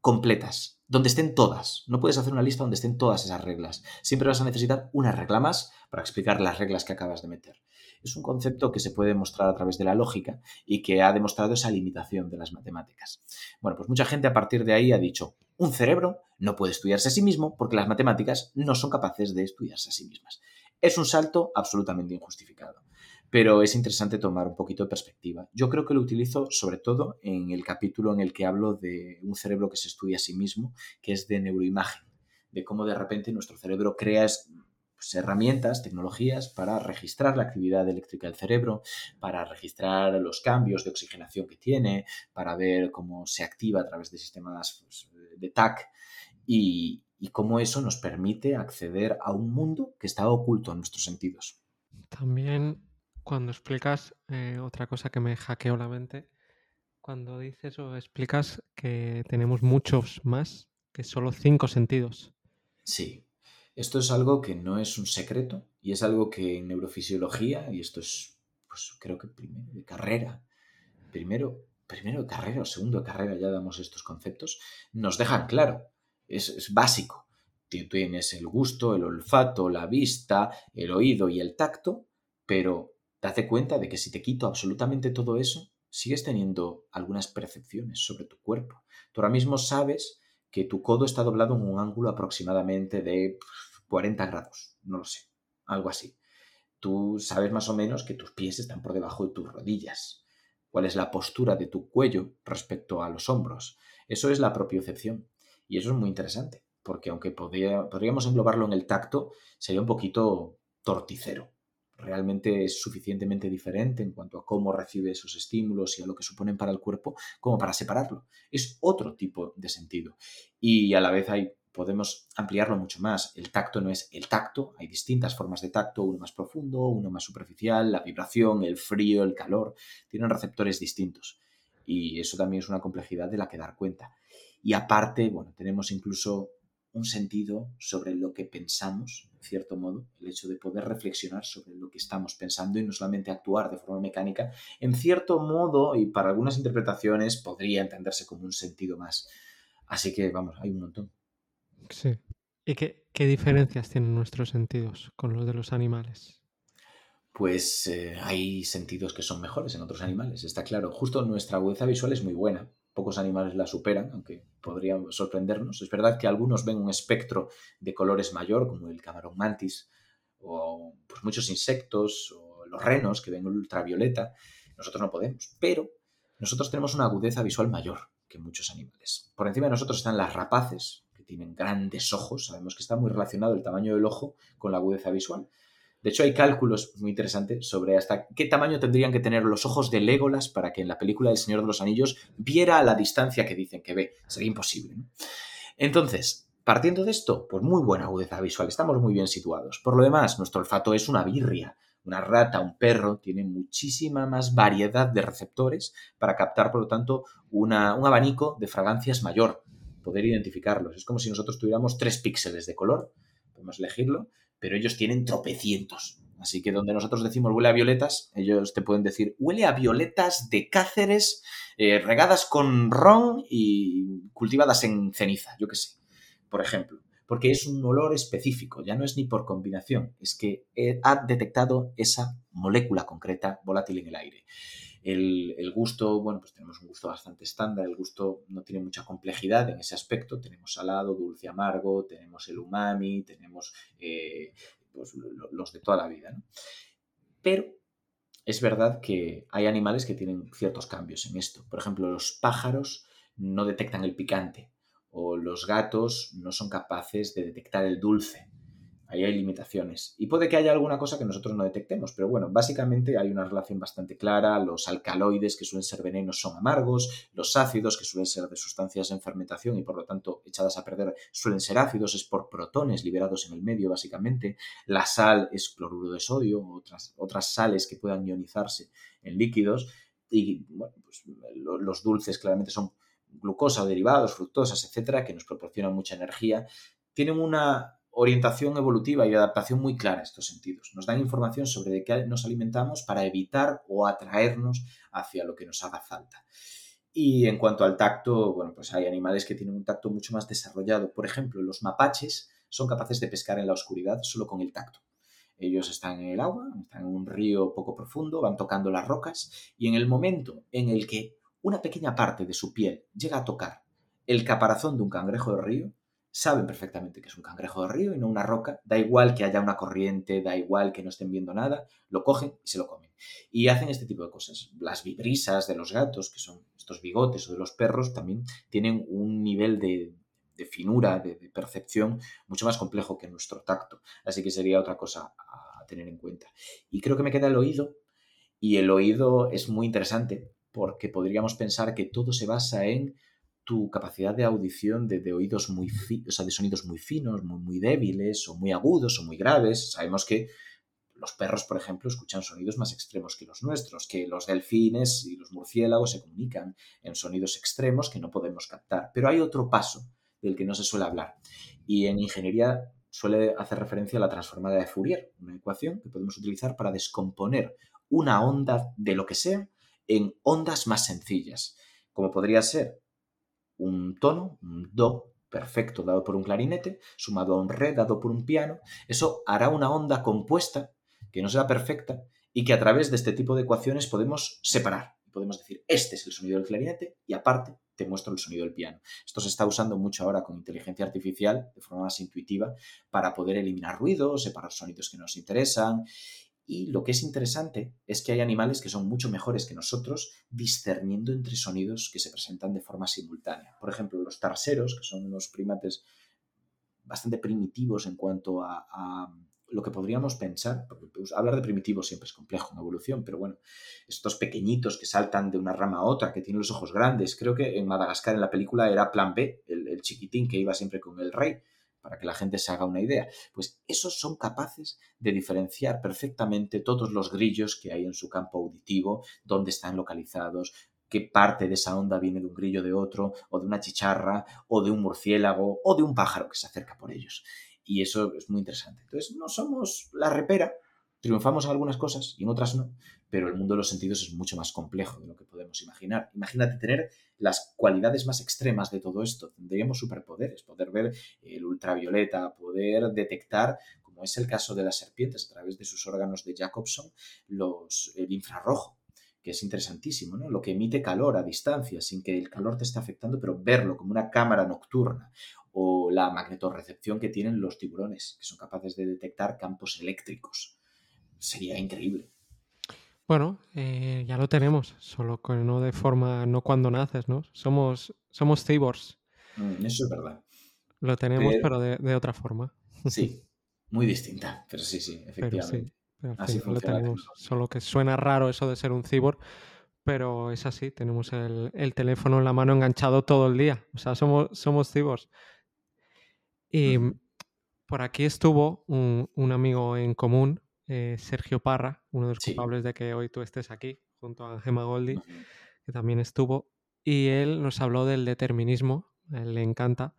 completas, donde estén todas. No puedes hacer una lista donde estén todas esas reglas. Siempre vas a necesitar una regla más para explicar las reglas que acabas de meter es un concepto que se puede mostrar a través de la lógica y que ha demostrado esa limitación de las matemáticas. Bueno, pues mucha gente a partir de ahí ha dicho, un cerebro no puede estudiarse a sí mismo porque las matemáticas no son capaces de estudiarse a sí mismas. Es un salto absolutamente injustificado, pero es interesante tomar un poquito de perspectiva. Yo creo que lo utilizo sobre todo en el capítulo en el que hablo de un cerebro que se estudia a sí mismo, que es de neuroimagen, de cómo de repente nuestro cerebro crea pues, herramientas, tecnologías para registrar la actividad eléctrica del cerebro, para registrar los cambios de oxigenación que tiene, para ver cómo se activa a través de sistemas pues, de TAC y, cómo eso nos permite acceder a un mundo que está oculto a nuestros sentidos. También cuando explicas eh, otra cosa que me hackeó la mente, cuando dices o explicas que tenemos muchos más que solo cinco sentidos. Sí, esto es algo que no es un secreto y es algo que en neurofisiología, y esto es, pues creo que primero de carrera, primero, primero de carrera o segundo de carrera ya damos estos conceptos, nos dejan claro, es, básico. Tienes el gusto, el olfato, la vista, el oído y el tacto, pero date cuenta de que si te quito absolutamente todo eso, sigues teniendo algunas percepciones sobre tu cuerpo. Tú ahora mismo sabes que tu codo está doblado en un ángulo aproximadamente de 40 grados, no lo sé, algo así. Tú sabes más o menos que tus pies están por debajo de tus rodillas. ¿Cuál es la postura de tu cuello respecto a los hombros? Eso es la propiocepción. Y eso es muy interesante, porque aunque podríamos englobarlo en el tacto, sería un poquito torticero realmente es suficientemente diferente en cuanto a cómo recibe esos estímulos y a lo que suponen para el cuerpo como para separarlo. Es otro tipo de sentido. Y a la vez hay podemos ampliarlo mucho más. El tacto no es el tacto, hay distintas formas de tacto, uno más profundo, uno más superficial, la vibración, el frío, el calor, tienen receptores distintos. Y eso también es una complejidad de la que dar cuenta. Y aparte, bueno, tenemos incluso un sentido sobre lo que pensamos, en cierto modo, el hecho de poder reflexionar sobre lo que estamos pensando y no solamente actuar de forma mecánica, en cierto modo, y para algunas interpretaciones, podría entenderse como un sentido más. Así que, vamos, hay un montón. Sí. ¿Y qué, qué diferencias tienen nuestros sentidos con los de los animales? Pues eh, hay sentidos que son mejores en otros animales, está claro. Justo nuestra agudeza visual es muy buena, pocos animales la superan, aunque podría sorprendernos. Es verdad que algunos ven un espectro de colores mayor, como el camarón mantis, o pues, muchos insectos, o los renos que ven ultravioleta. Nosotros no podemos, pero nosotros tenemos una agudeza visual mayor que muchos animales. Por encima de nosotros están las rapaces, que tienen grandes ojos. Sabemos que está muy relacionado el tamaño del ojo con la agudeza visual. De hecho, hay cálculos muy interesantes sobre hasta qué tamaño tendrían que tener los ojos de Legolas para que en la película del Señor de los Anillos viera a la distancia que dicen que ve. Sería imposible. Entonces, partiendo de esto, pues muy buena agudeza visual, estamos muy bien situados. Por lo demás, nuestro olfato es una birria. Una rata, un perro, tiene muchísima más variedad de receptores para captar, por lo tanto, un abanico de fragancias mayor, poder identificarlos. Es como si nosotros tuviéramos tres píxeles de color, podemos elegirlo, pero ellos tienen tropecientos. Así que donde nosotros decimos huele a violetas, ellos te pueden decir huele a violetas de Cáceres eh, regadas con ron y cultivadas en ceniza, yo qué sé, por ejemplo. Porque es un olor específico, ya no es ni por combinación, es que ha detectado esa molécula concreta volátil en el aire. El, gusto, bueno, pues tenemos un gusto bastante estándar, el gusto no tiene mucha complejidad en ese aspecto, tenemos salado, dulce, amargo, tenemos el umami, tenemos eh, pues, los de toda la vida. Pero es verdad que hay animales que tienen ciertos cambios en esto. Por ejemplo, los pájaros no detectan el picante o los gatos no son capaces de detectar el dulce. Ahí hay limitaciones. Y puede que haya alguna cosa que nosotros no detectemos, pero bueno, básicamente hay una relación bastante clara. Los alcaloides, que suelen ser venenos, son amargos. Los ácidos, que suelen ser de sustancias en fermentación y por lo tanto echadas a perder, suelen ser ácidos. Es por protones liberados en el medio, básicamente. La sal es cloruro de sodio, otras, otras sales que puedan ionizarse en líquidos. Y bueno, pues, los dulces claramente son glucosa, derivados, fructosas, etcétera, que nos proporcionan mucha energía. Tienen una orientación evolutiva y adaptación muy clara estos sentidos. Nos dan información sobre de qué nos alimentamos para evitar o atraernos hacia lo que nos haga falta. Y en cuanto al tacto, bueno, pues hay animales que tienen un tacto mucho más desarrollado. Por ejemplo, los mapaches son capaces de pescar en la oscuridad solo con el tacto. Ellos están en el agua, están en un río poco profundo, van tocando las rocas y en el momento en el que una pequeña parte de su piel llega a tocar el caparazón de un cangrejo de río, saben perfectamente que es un cangrejo de río y no una roca, da igual que haya una corriente, da igual que no estén viendo nada, lo cogen y se lo comen. Y hacen este tipo de cosas. Las vibrisas de los gatos, que son estos bigotes o de los perros, también tienen un nivel de, finura, de, de, percepción mucho más complejo que nuestro tacto. Así que sería otra cosa a tener en cuenta. Y creo que me queda el oído. Y el oído es muy interesante porque podríamos pensar que todo se basa en tu capacidad de audición de, oídos muy o sea, de sonidos muy finos, muy, muy débiles, o muy agudos, o muy graves. Sabemos que los perros, por ejemplo, escuchan sonidos más extremos que los nuestros, que los delfines y los murciélagos se comunican en sonidos extremos que no podemos captar. Pero hay otro paso del que no se suele hablar. Y en ingeniería suele hacer referencia a la transformada de Fourier, una ecuación que podemos utilizar para descomponer una onda de lo que sea en ondas más sencillas, como podría ser un tono, un do perfecto dado por un clarinete, sumado a un re dado por un piano, eso hará una onda compuesta que no será perfecta y que a través de este tipo de ecuaciones podemos separar. Podemos decir, este es el sonido del clarinete y aparte te muestro el sonido del piano. Esto se está usando mucho ahora con inteligencia artificial de forma más intuitiva para poder eliminar ruidos, separar sonidos que nos interesan y lo que es interesante es que hay animales que son mucho mejores que nosotros discerniendo entre sonidos que se presentan de forma simultánea. Por ejemplo, los tarseros, que son unos primates bastante primitivos en cuanto a, lo que podríamos pensar, porque pues, hablar de primitivos siempre es complejo en evolución, pero bueno, estos pequeñitos que saltan de una rama a otra, que tienen los ojos grandes, creo que en Madagascar en la película era Plan B, el, el chiquitín que iba siempre con el rey, para que la gente se haga una idea. Pues esos son capaces de diferenciar perfectamente todos los grillos que hay en su campo auditivo, dónde están localizados, qué parte de esa onda viene de un grillo de otro, o de una chicharra, o de un murciélago, o de un pájaro que se acerca por ellos. Y eso es muy interesante. Entonces, no somos la repera, triunfamos en algunas cosas y en otras no, pero el mundo de los sentidos es mucho más complejo de lo que podemos imaginar. Imagínate tener las cualidades más extremas de todo esto. Tendríamos superpoderes, poder ver el ultravioleta, poder detectar, como es el caso de las serpientes, a través de sus órganos de Jacobson, el infrarrojo que es interesantísimo, ¿no? Lo que emite calor a distancia, sin que el calor te esté afectando, pero verlo como una cámara nocturna, o la magnetorrecepción que tienen los tiburones, que son capaces de detectar campos eléctricos sería increíble. Bueno, eh, ya lo tenemos, solo que no de forma, no cuando naces, ¿no? Somos, somos cyborgs. Mm, eso es verdad. Lo tenemos, pero, de, otra forma. Sí, muy distinta, pero sí, sí, efectivamente. así lo tenemos. Solo que suena raro eso de ser un cyborg, pero es así, tenemos el, teléfono en la mano enganchado todo el día. O sea, somos, somos cyborgs. Y por aquí estuvo un, un amigo en común eh, Sergio Parra, uno de los culpables de que hoy tú estés aquí, junto a Gemma Goldi, que también estuvo, y él nos habló del determinismo, él le encanta,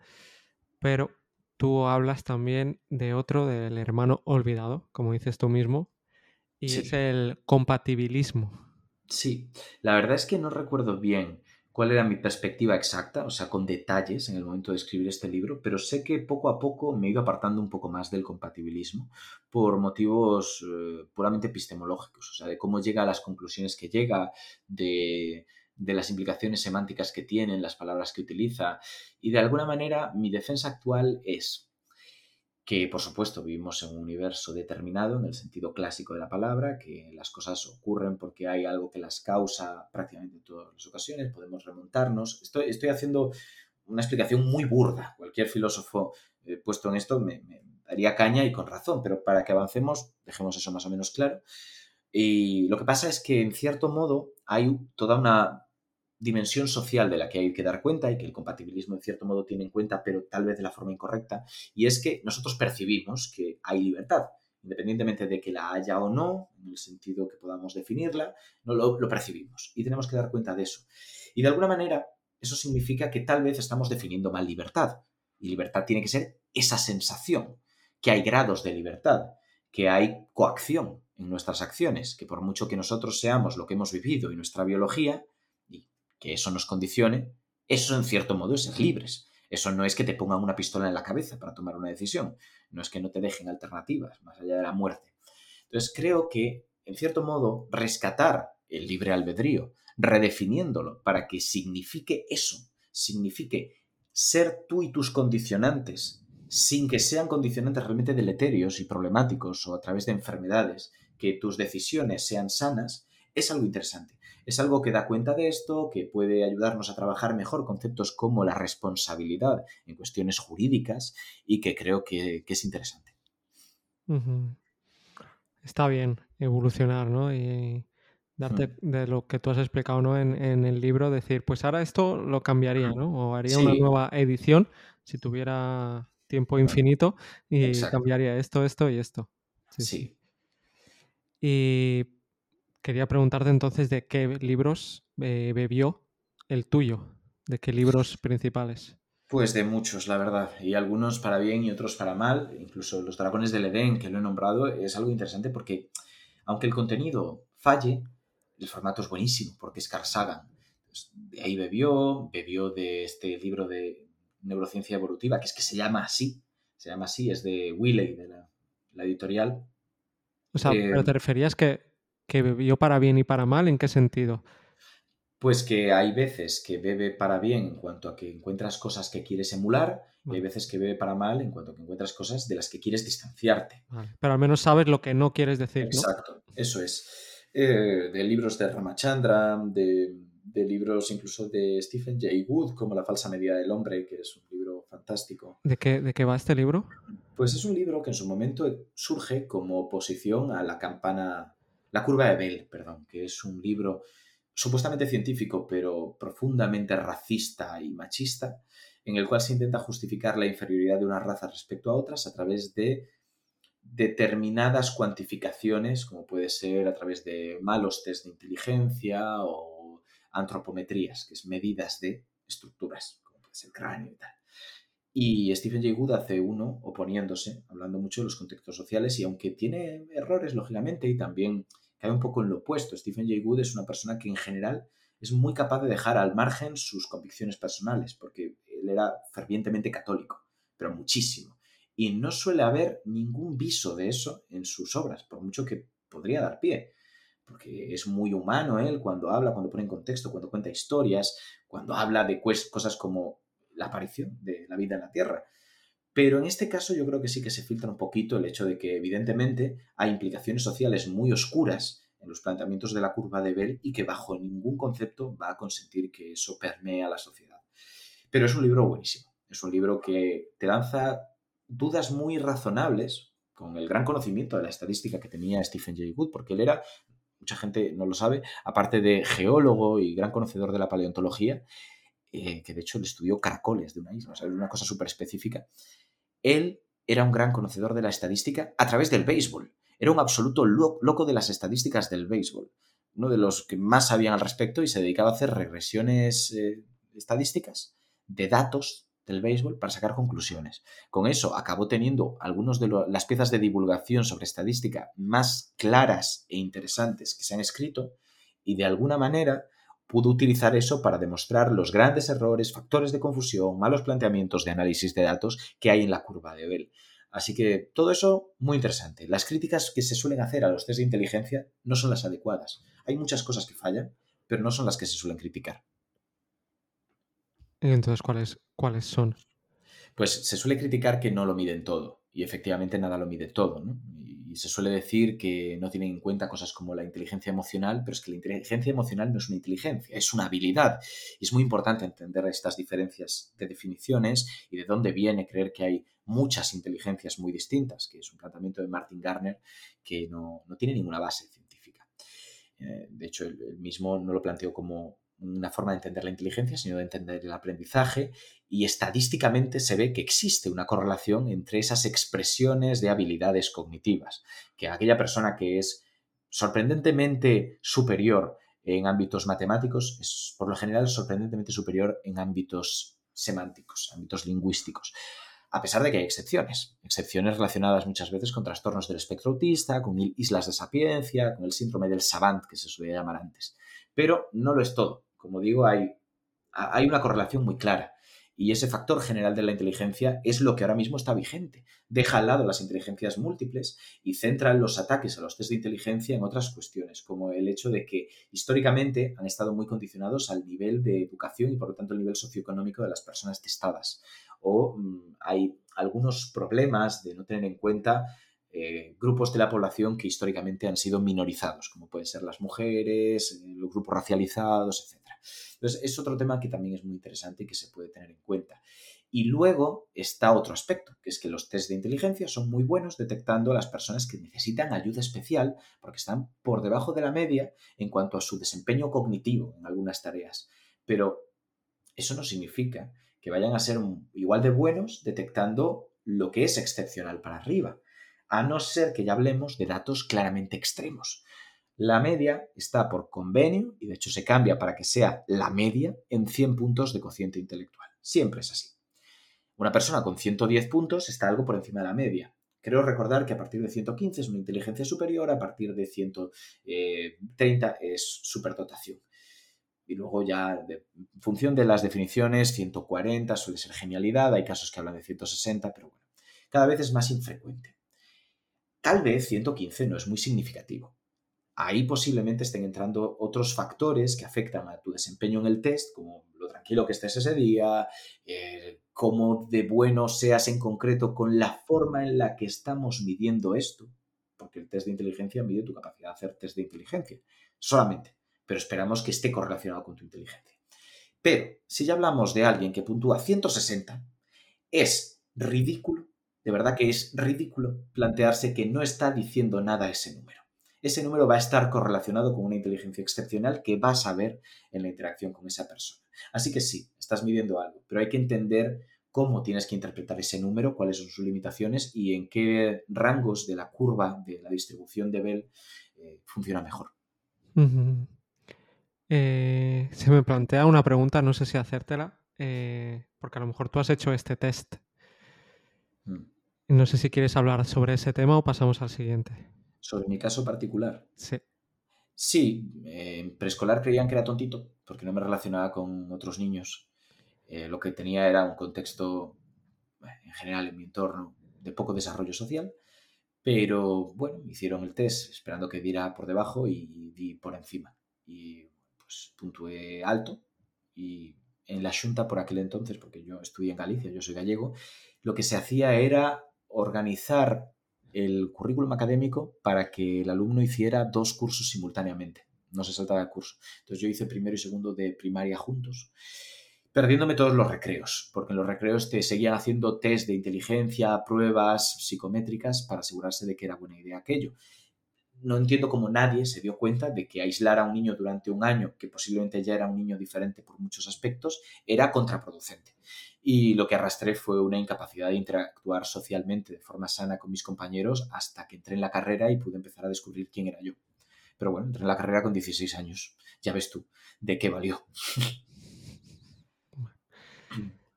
pero tú hablas también de otro, del hermano olvidado, como dices tú mismo, y es el compatibilismo. Sí, la verdad es que no recuerdo bien cuál era mi perspectiva exacta, o sea, con detalles en el momento de escribir este libro, pero sé que poco a poco me he ido apartando un poco más del compatibilismo por motivos eh, puramente epistemológicos, o sea, de cómo llega a las conclusiones que llega, de, de las implicaciones semánticas que tienen, las palabras que utiliza, y de alguna manera mi defensa actual es que por supuesto vivimos en un universo determinado en el sentido clásico de la palabra, que las cosas ocurren porque hay algo que las causa prácticamente en todas las ocasiones, podemos remontarnos. Estoy, estoy haciendo una explicación muy burda. Cualquier filósofo eh, puesto en esto me, me, daría caña y con razón, pero para que avancemos, dejemos eso más o menos claro. Y lo que pasa es que en cierto modo hay toda una dimensión social de la que hay que dar cuenta y que el compatibilismo en cierto modo tiene en cuenta, pero tal vez de la forma incorrecta, y es que nosotros percibimos que hay libertad, independientemente de que la haya o no, en el sentido que podamos definirla, no lo, lo percibimos y tenemos que dar cuenta de eso. Y de alguna manera, eso significa que tal vez estamos definiendo mal libertad, y libertad tiene que ser esa sensación, que hay grados de libertad, que hay coacción en nuestras acciones, que por mucho que nosotros seamos lo que hemos vivido y nuestra biología, que eso nos condicione, eso en cierto modo es ser libres. Eso no es que te pongan una pistola en la cabeza para tomar una decisión, no es que no te dejen alternativas más allá de la muerte. Entonces creo que, en cierto modo, rescatar el libre albedrío, redefiniéndolo para que signifique eso, signifique ser tú y tus condicionantes, sin que sean condicionantes realmente deleterios y problemáticos o a través de enfermedades, que tus decisiones sean sanas, es algo interesante es algo que da cuenta de esto, que puede ayudarnos a trabajar mejor conceptos como la responsabilidad en cuestiones jurídicas y que creo que, es interesante. Está bien evolucionar, ¿no? Y darte hmm. de lo que tú has explicado ¿no? en, el libro, decir, pues ahora esto lo cambiaría, ¿no? O haría una nueva edición si tuviera tiempo infinito y cambiaría esto, esto y esto. sí. Y Quería preguntarte entonces de qué libros eh, bebió el tuyo, de qué libros principales. Pues de muchos, la verdad, y algunos para bien y otros para mal, incluso Los Dragones del Edén, que lo he nombrado, es algo interesante porque, aunque el contenido falle, el formato es buenísimo, porque es Carl Sagan. de ahí bebió, bebió de este libro de neurociencia evolutiva, que es que se llama así, se llama así, es de Willey, de la, editorial. O sea, pero te referías que ¿Que bebió para bien y para mal? ¿En qué sentido? Pues que hay veces que bebe para bien en cuanto a que encuentras cosas que quieres emular y hay veces que bebe para mal en cuanto a que encuentras cosas de las que quieres distanciarte. Pero al menos sabes lo que no quieres decir. Exacto, eso es. Eh, de libros de Ramachandra, de, de, libros incluso de Stephen Jay Wood, como La falsa medida del hombre, que es un libro fantástico. ¿De qué, ¿De qué va este libro? Pues es un libro que en su momento surge como oposición a la campana la curva de Bell, perdón, que es un libro supuestamente científico, pero profundamente racista y machista, en el cual se intenta justificar la inferioridad de una raza respecto a otras a través de determinadas cuantificaciones, como puede ser a través de malos test de inteligencia o antropometrías, que es medidas de estructuras, como puede ser el cráneo y tal. Y Stephen Jay Gould hace uno oponiéndose, hablando mucho de los contextos sociales y aunque tiene errores, lógicamente, y también cae un poco en lo opuesto, Stephen Jay Gould es una persona que en general es muy capaz de dejar al margen sus convicciones personales, porque él era fervientemente católico, pero muchísimo. Y no suele haber ningún viso de eso en sus obras, por mucho que podría dar pie, porque es muy humano él cuando habla, cuando pone en contexto, cuando cuenta historias, cuando habla de cosas como la aparición de la vida en la Tierra. Pero en este caso yo creo que sí que se filtra un poquito el hecho de que evidentemente hay implicaciones sociales muy oscuras en los planteamientos de la curva de Bell y que bajo ningún concepto va a consentir que eso permee a la sociedad. Pero es un libro buenísimo. Es un libro que te lanza dudas muy razonables con el gran conocimiento de la estadística que tenía Stephen Jay Gould, porque él era, mucha gente no lo sabe, aparte de geólogo y gran conocedor de la paleontología, eh, que de hecho él estudió caracoles de una isla, o sea, una cosa súper específica. Él era un gran conocedor de la estadística a través del béisbol. Era un absoluto loco de las estadísticas del béisbol. Uno de los que más sabían al respecto y se dedicaba a hacer regresiones eh, estadísticas de datos del béisbol para sacar conclusiones. Con eso acabó teniendo algunas de las piezas de divulgación sobre estadística más claras e interesantes que se han escrito y de alguna manera pudo utilizar eso para demostrar los grandes errores, factores de confusión, malos planteamientos de análisis de datos que hay en la curva de Bell. Así que todo eso muy interesante. Las críticas que se suelen hacer a los test de inteligencia no son las adecuadas. Hay muchas cosas que fallan, pero no son las que se suelen criticar. ¿Y entonces cuáles, cuáles son? Pues se suele criticar que no lo miden todo y efectivamente nada lo mide todo. ¿no? Se suele decir que no tienen en cuenta cosas como la inteligencia emocional, pero es que la inteligencia emocional no es una inteligencia, es una habilidad. Y es muy importante entender estas diferencias de definiciones y de dónde viene creer que hay muchas inteligencias muy distintas, que es un planteamiento de Martin Garner que no, tiene ninguna base científica. Eh, de hecho, él mismo no lo planteó como una forma de entender la inteligencia, sino de entender el aprendizaje y estadísticamente se ve que existe una correlación entre esas expresiones de habilidades cognitivas, que aquella persona que es sorprendentemente superior en ámbitos matemáticos es por lo general sorprendentemente superior en ámbitos semánticos, ámbitos lingüísticos. A pesar de que hay excepciones, excepciones relacionadas muchas veces con trastornos del espectro autista, con islas de sapiencia, con el síndrome del savant que se suele llamar antes. Pero no lo es todo como digo, hay, una correlación muy clara. Y ese factor general de la inteligencia es lo que ahora mismo está vigente. Deja al lado las inteligencias múltiples y centra los ataques a los test de inteligencia en otras cuestiones, como el hecho de que históricamente han estado muy condicionados al nivel de educación y por lo tanto el nivel socioeconómico de las personas testadas. O mm, hay algunos problemas de no tener en cuenta eh, grupos de la población que históricamente han sido minorizados, como pueden ser las mujeres, eh, los grupos racializados, etc. Entonces, es otro tema que también es muy interesante y que se puede tener en cuenta. Y luego está otro aspecto, que es que los test de inteligencia son muy buenos detectando a las personas que necesitan ayuda especial porque están por debajo de la media en cuanto a su desempeño cognitivo en algunas tareas. Pero eso no significa que vayan a ser igual de buenos detectando lo que es excepcional para arriba, a no ser que ya hablemos de datos claramente extremos. La media está por convenio y de hecho se cambia para que sea la media en 100 puntos de cociente intelectual. Siempre es así. Una persona con 110 puntos está algo por encima de la media. Creo recordar que a partir de 115 es una inteligencia superior, a partir de 130 es superdotación. Y luego ya, en función de las definiciones, 140 suele ser genialidad, hay casos que hablan de 160, pero bueno, cada vez es más infrecuente. Tal vez 115 no es muy significativo ahí posiblemente estén entrando otros factores que afectan a tu desempeño en el test, como lo tranquilo que estés ese día, eh, cómo de bueno seas en concreto con la forma en la que estamos midiendo esto, porque el test de inteligencia mide tu capacidad de hacer test de inteligencia, solamente, pero esperamos que esté correlacionado con tu inteligencia. Pero si ya hablamos de alguien que puntúa 160, es ridículo, de verdad que es ridículo plantearse que no está diciendo nada ese número ese número va a estar correlacionado con una inteligencia excepcional que vas a ver en la interacción con esa persona. Así que sí, estás midiendo algo, pero hay que entender cómo tienes que interpretar ese número, cuáles son sus limitaciones y en qué rangos de la curva de la distribución de Bell eh, funciona mejor. Eh, se me plantea una pregunta, no sé si hacértela, eh, porque a lo mejor tú has hecho este test. Mm. No sé si quieres hablar sobre ese tema o pasamos al siguiente. ¿Sobre mi caso particular? Sí. Sí, en preescolar creían que era tontito porque no me relacionaba con otros niños. Eh, lo que tenía era un contexto, en general, en mi entorno, de poco desarrollo social. Pero bueno, hicieron el test esperando que diera por debajo y di por encima. Y pues puntué alto y en la Junta por aquel entonces, porque yo estudié en Galicia, yo soy gallego, lo que se hacía era organizar el currículum académico para que el alumno hiciera dos cursos simultáneamente, no se saltaba el curso. Entonces yo hice primero y segundo de primaria juntos, perdiéndome todos los recreos, porque en los recreos te seguían haciendo test de inteligencia, pruebas psicométricas para asegurarse de que era buena idea aquello no entiendo cómo nadie se dio cuenta de que aislar a un niño durante un año, que posiblemente ya era un niño diferente por muchos aspectos, era contraproducente. Y lo que arrastré fue una incapacidad de interactuar socialmente de forma sana con mis compañeros hasta que entré en la carrera y pude empezar a descubrir quién era yo. Pero bueno, entré en la carrera con 16 años. Ya ves tú, ¿de qué valió?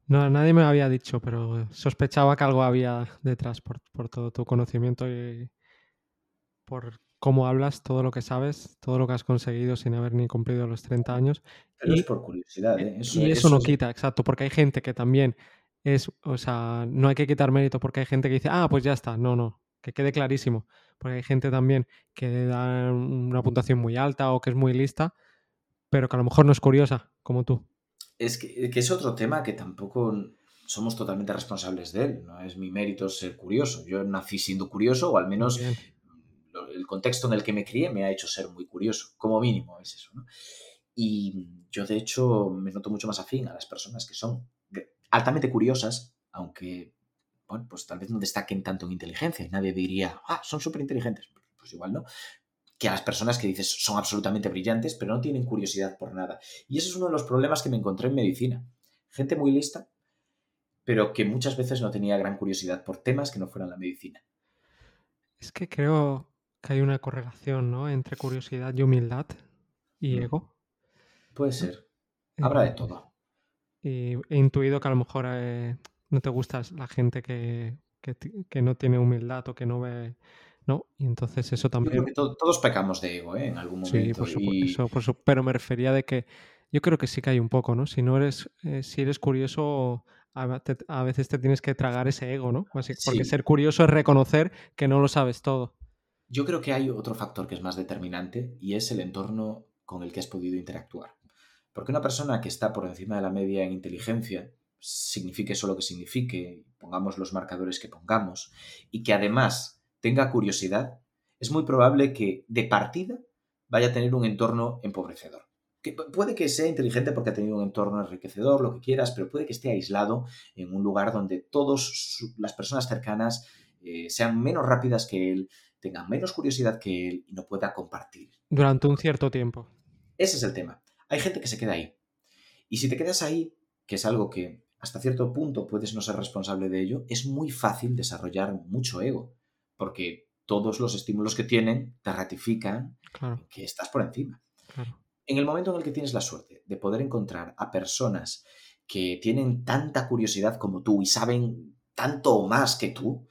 No, nadie me había dicho, pero sospechaba que algo había detrás por, por todo tu conocimiento y por cómo hablas, todo lo que sabes, todo lo que has conseguido sin haber ni cumplido los 30 años. Pero y, es por curiosidad, ¿eh? y eso, no quita, exacto, porque hay gente que también es, o sea, no hay que quitar mérito porque hay gente que dice, ah, pues ya está, no, no, que quede clarísimo, porque hay gente también que da una puntuación muy alta o que es muy lista, pero que a lo mejor no es curiosa, como tú. Es que, es otro tema que tampoco somos totalmente responsables de él. No es mi mérito ser curioso. Yo nací siendo curioso, o al menos el contexto en el que me crié me ha hecho ser muy curioso, como mínimo es eso. Y yo de hecho me noto mucho más afín a las personas que son altamente curiosas, aunque, bueno, pues tal vez no destaquen tanto en inteligencia y nadie diría, ah, son súper inteligentes. Pues igual no. Que a las personas que dices son absolutamente brillantes, pero no tienen curiosidad por nada. Y ese es uno de los problemas que me encontré en medicina. Gente muy lista, pero que muchas veces no tenía gran curiosidad por temas que no fueran la medicina. Es que creo, que hay una correlación, ¿no? Entre curiosidad y humildad y mm. ego. Puede ser. Habrá de todo. Y he intuido que a lo mejor eh, no te gusta la gente que, no tiene humildad o que no ve. ¿no? Y entonces eso también. Yo creo que todos pecamos de ego, ¿eh? En algún momento. Sí, por supuesto. Pero me refería de que yo creo que sí que hay un poco, ¿no? Si no eres, eh, si eres curioso, a, veces te tienes que tragar ese ego, ¿no? porque ser curioso es reconocer que no lo sabes todo. Yo creo que hay otro factor que es más determinante y es el entorno con el que has podido interactuar. Porque una persona que está por encima de la media en inteligencia, signifique eso lo que signifique, pongamos los marcadores que pongamos, y que además tenga curiosidad, es muy probable que de partida vaya a tener un entorno empobrecedor. Que puede que sea inteligente porque ha tenido un entorno enriquecedor, lo que quieras, pero puede que esté aislado en un lugar donde todas las personas cercanas eh, sean menos rápidas que él, tenga menos curiosidad que él y no pueda compartir. Durante un cierto tiempo. Ese es el tema. Hay gente que se queda ahí. Y si te quedas ahí, que es algo que hasta cierto punto puedes no ser responsable de ello, es muy fácil desarrollar mucho ego, porque todos los estímulos que tienen te ratifican que estás por encima. En el momento en el que tienes la suerte de poder encontrar a personas que tienen tanta curiosidad como tú y saben tanto más que tú,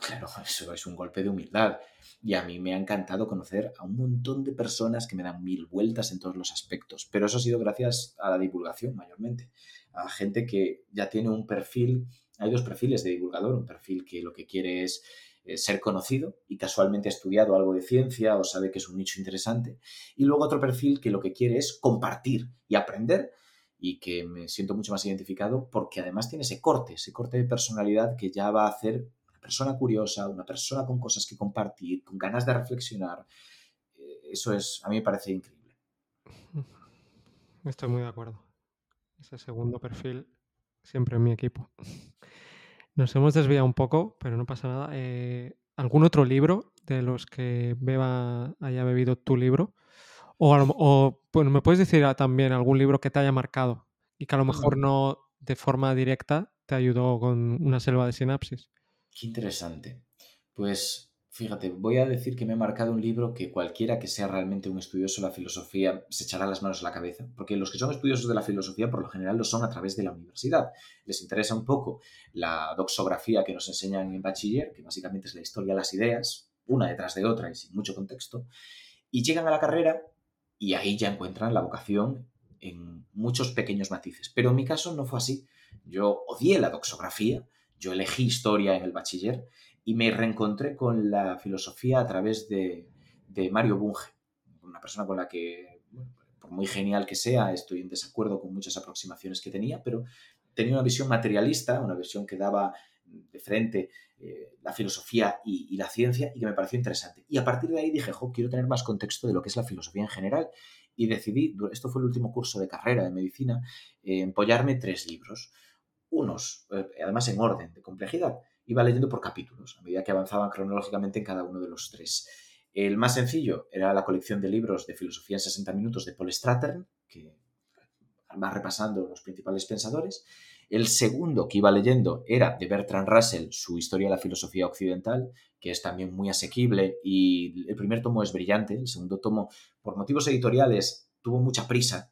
Claro, eso es un golpe de humildad. Y a mí me ha encantado conocer a un montón de personas que me dan mil vueltas en todos los aspectos. Pero eso ha sido gracias a la divulgación mayormente. A gente que ya tiene un perfil, hay dos perfiles de divulgador, un perfil que lo que quiere es eh, ser conocido y casualmente ha estudiado algo de ciencia o sabe que es un nicho interesante. Y luego otro perfil que lo que quiere es compartir y aprender y que me siento mucho más identificado porque además tiene ese corte, ese corte de personalidad que ya va a hacer persona curiosa, una persona con cosas que compartir, con ganas de reflexionar. Eh, eso es, a mí me parece increíble. Estoy muy de acuerdo. Ese segundo perfil siempre en mi equipo. Nos hemos desviado un poco, pero no pasa nada. Eh, ¿Algún otro libro de los que beba haya bebido tu libro? O, o bueno, me puedes decir también algún libro que te haya marcado y que a lo mejor no de forma directa te ayudó con una selva de sinapsis. Qué interesante. Pues Fíjate, voy a decir que me he marcado un libro que cualquiera que sea realmente un estudioso de la filosofía se echará las manos a la cabeza, porque los que son estudiosos de la filosofía por lo general lo son a través de la universidad. Les interesa un poco la doxografía que nos enseñan en bachiller, que básicamente es la historia de las ideas, una detrás de otra y sin mucho contexto, y llegan a la carrera y ahí ya encuentran la vocación en muchos pequeños matices. Pero en mi caso no fue así. Yo odié la doxografía, yo elegí historia en el bachiller y me reencontré con la filosofía a través de, Mario Bunge, una persona con la que, por muy genial que sea, estoy en desacuerdo con muchas aproximaciones que tenía, pero tenía una visión materialista, una visión que daba de frente eh, la filosofía y, la ciencia y que me pareció interesante. Y a partir de ahí dije, jo, quiero tener más contexto de lo que es la filosofía en general y decidí, esto fue el último curso de carrera de medicina, eh, empollarme tres libros. Unos, eh, además en orden de complejidad iba leyendo por capítulos, a medida que avanzaban cronológicamente en cada uno de los tres. El más sencillo era la colección de libros de filosofía en 60 minutos de Paul Stratern, que va repasando los principales pensadores. El segundo que iba leyendo era de Bertrand Russell, su Historia de la Filosofía Occidental, que es también muy asequible y el primer tomo es brillante, el segundo tomo, por motivos editoriales, tuvo mucha prisa,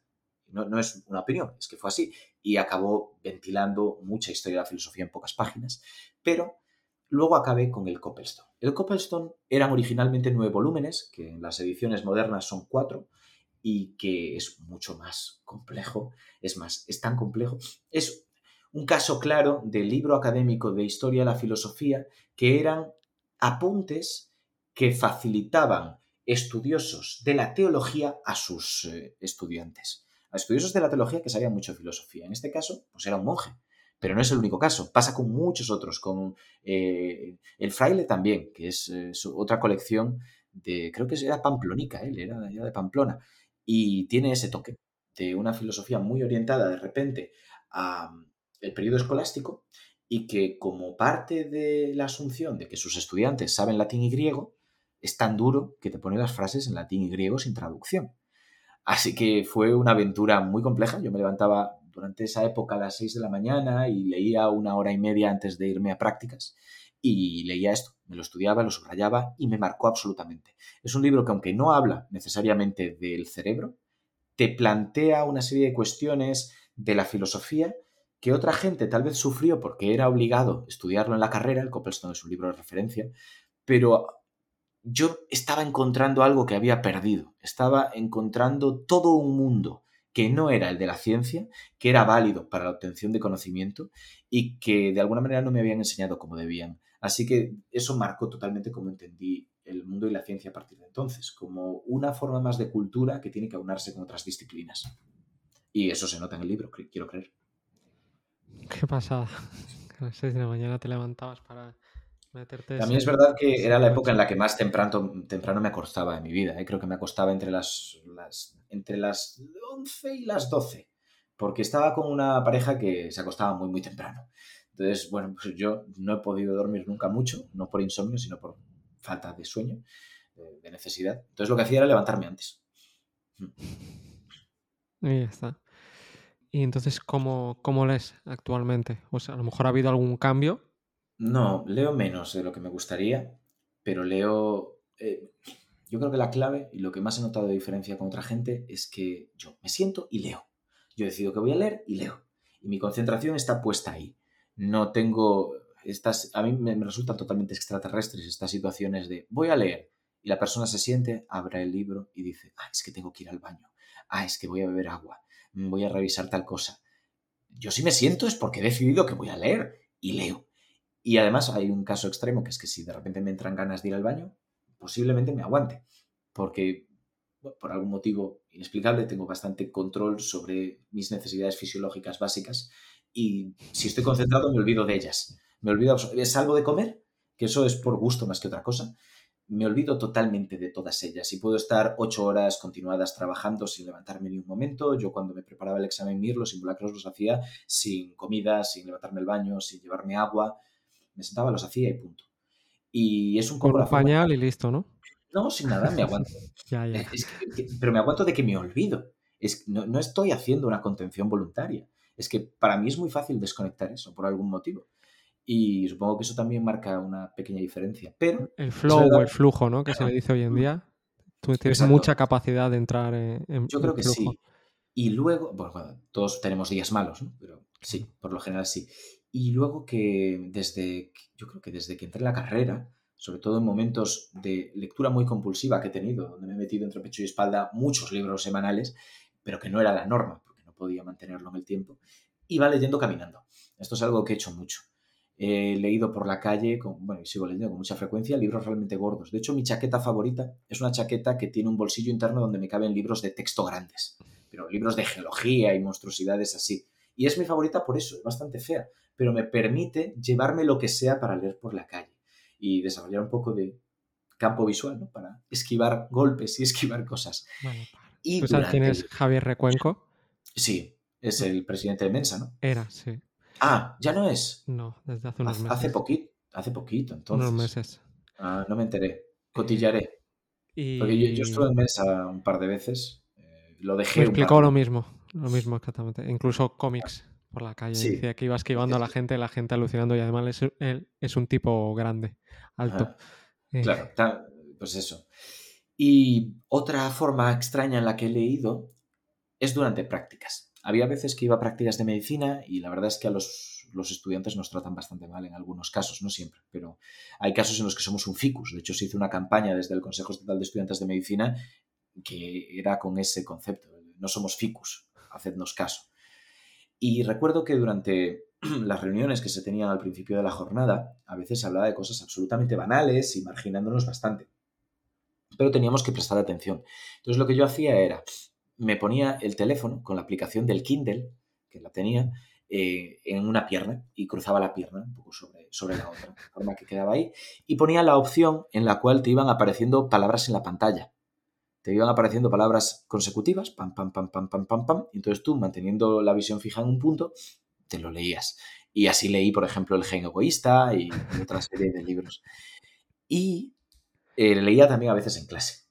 no, no, es una opinión, es que fue así, y acabó ventilando mucha historia de la filosofía en pocas páginas pero luego acabé con el Copplestone. El Copplestone eran originalmente nueve volúmenes, que en las ediciones modernas son cuatro, y que es mucho más complejo. Es más, es tan complejo. Es un caso claro del libro académico de historia de la filosofía, que eran apuntes que facilitaban estudiosos de la teología a sus eh, estudiantes. A estudiosos de la teología que sabían mucho de filosofía. En este caso, pues era un monje pero no es el único caso, pasa con muchos otros, con eh, el fraile también, que es, otra colección de, creo que era pamplonica, él era, de Pamplona, y tiene ese toque de una filosofía muy orientada de repente al periodo escolástico y que como parte de la asunción de que sus estudiantes saben latín y griego, es tan duro que te pone las frases en latín y griego sin traducción. Así que fue una aventura muy compleja. Yo me levantaba durante esa época a las 6 de la mañana y leía una hora y media antes de irme a prácticas. Y leía esto, me lo estudiaba, lo subrayaba y me marcó absolutamente. Es un libro que aunque no habla necesariamente del cerebro, te plantea una serie de cuestiones de la filosofía que otra gente tal vez sufrió porque era obligado estudiarlo en la carrera, el Coppelstone es un libro de referencia, pero yo estaba encontrando algo que había perdido, estaba encontrando todo un mundo que no era el de la ciencia, que era válido para la obtención de conocimiento y que de alguna manera no me habían enseñado como debían. Así que eso marcó totalmente cómo entendí el mundo y la ciencia a partir de entonces, como una forma más de cultura que tiene que aunarse con otras disciplinas. Y eso se nota en el libro, quiero creer. Qué pasada. A las 6 de la mañana te levantabas para también es verdad que era la época en la que más temprano, temprano me acostaba en mi vida. ¿eh? Creo que me acostaba entre las, entre las 11 y las 12, porque estaba con una pareja que se acostaba muy, muy temprano. Entonces, bueno, pues yo no he podido dormir nunca mucho, no por insomnio, sino por falta de sueño, de necesidad. Entonces lo que hacía era levantarme antes. Y ya está. ¿Y entonces cómo, cómo lees actualmente? O sea, a lo mejor ha habido algún cambio no, leo menos de lo que me gustaría, pero leo... Eh, yo creo que la clave y lo que más he notado de diferencia con otra gente es que yo me siento y leo. Yo decido que voy a leer y leo. Y mi concentración está puesta ahí. No tengo... Estas, a mí me, resultan totalmente extraterrestres estas situaciones de voy a leer y la persona se siente, abre el libro y dice, ah, es que tengo que ir al baño, ah, es que voy a beber agua, voy a revisar tal cosa. Yo si me siento es porque he decidido que voy a leer y leo. Y además hay un caso extremo, que es que si de repente me entran ganas de ir al baño, posiblemente me aguante, porque por algún motivo inexplicable tengo bastante control sobre mis necesidades fisiológicas básicas y si estoy concentrado me olvido de ellas. Me olvido, es algo de comer, que eso es por gusto más que otra cosa. Me olvido totalmente de todas ellas y puedo estar ocho horas continuadas trabajando sin levantarme ni un momento. Yo cuando me preparaba el examen MIR, los simulacros los hacía sin comida, sin levantarme el baño, sin llevarme agua me sentaba, los hacía y punto. Y es un poco... Con pañal y listo, ¿no? No, sin nada, me aguanto. pero me aguanto de que me olvido. Es, no, estoy haciendo una contención voluntaria. es que para mí es muy fácil desconectar eso por algún motivo. Y supongo que eso también marca una pequeña diferencia. Pero el flow o el flujo, ¿no? Que se le dice hoy en día. Tú tienes mucha capacidad de entrar en, Yo creo que sí. Y luego, bueno, todos tenemos días malos, ¿no? Pero sí, por lo general sí. Y luego que desde, yo creo que desde que entré en la carrera, sobre todo en momentos de lectura muy compulsiva que he tenido, donde me he metido entre pecho y espalda muchos libros semanales, pero que no era la norma, porque no podía mantenerlo en el tiempo, iba leyendo caminando. Esto es algo que he hecho mucho. He leído por la calle, con, bueno, y sigo leyendo con mucha frecuencia, libros realmente gordos. De hecho, mi chaqueta favorita es una chaqueta que tiene un bolsillo interno donde me caben libros de texto grandes, pero libros de geología y monstruosidades así. Y es mi favorita por eso, es bastante fea, pero me permite llevarme lo que sea para leer por la calle y desarrollar un poco de campo visual, ¿no? Para esquivar golpes y esquivar cosas. y ¿Tú quién es Javier Recuenco? Sí, es el presidente de Mensa, ¿no? Era, sí. Ah, ¿ya no es? No, desde hace unos meses. Hace poquito, hace poquito, entonces. Unos meses. Ah, no me enteré. Cotillaré. Porque yo, estuve en Mensa un par de veces. Eh, lo dejé. Me explicó lo mismo, lo mismo exactamente. Incluso cómics por la calle. Decía que iba esquivando a la gente, la gente alucinando y además él es un tipo grande, alto. Eh, claro, pues eso. Y otra forma extraña en la que he leído es durante prácticas. Había veces que iba a prácticas de medicina y la verdad es que a los, los, estudiantes nos tratan bastante mal en algunos casos, no siempre, pero hay casos en los que somos un ficus. De hecho, se hizo una campaña desde el Consejo Estatal de Estudiantes de Medicina que era con ese concepto. No somos ficus, hacednos caso. Y recuerdo que durante las reuniones que se tenían al principio de la jornada, a veces se hablaba de cosas absolutamente banales y marginándonos bastante. Pero teníamos que prestar atención. Entonces lo que yo hacía era, me ponía el teléfono con la aplicación del Kindle, que la tenía, eh, en una pierna y cruzaba la pierna un poco sobre, sobre la otra, forma que quedaba ahí, y ponía la opción en la cual te iban apareciendo palabras en la pantalla te iban apareciendo palabras consecutivas, pam, pam, pam, pam, pam, pam, pam, y entonces tú, manteniendo la visión fija en un punto, te lo leías. Y así leí, por ejemplo, El gen egoísta y otra serie de libros. Y eh, leía también a veces en clase.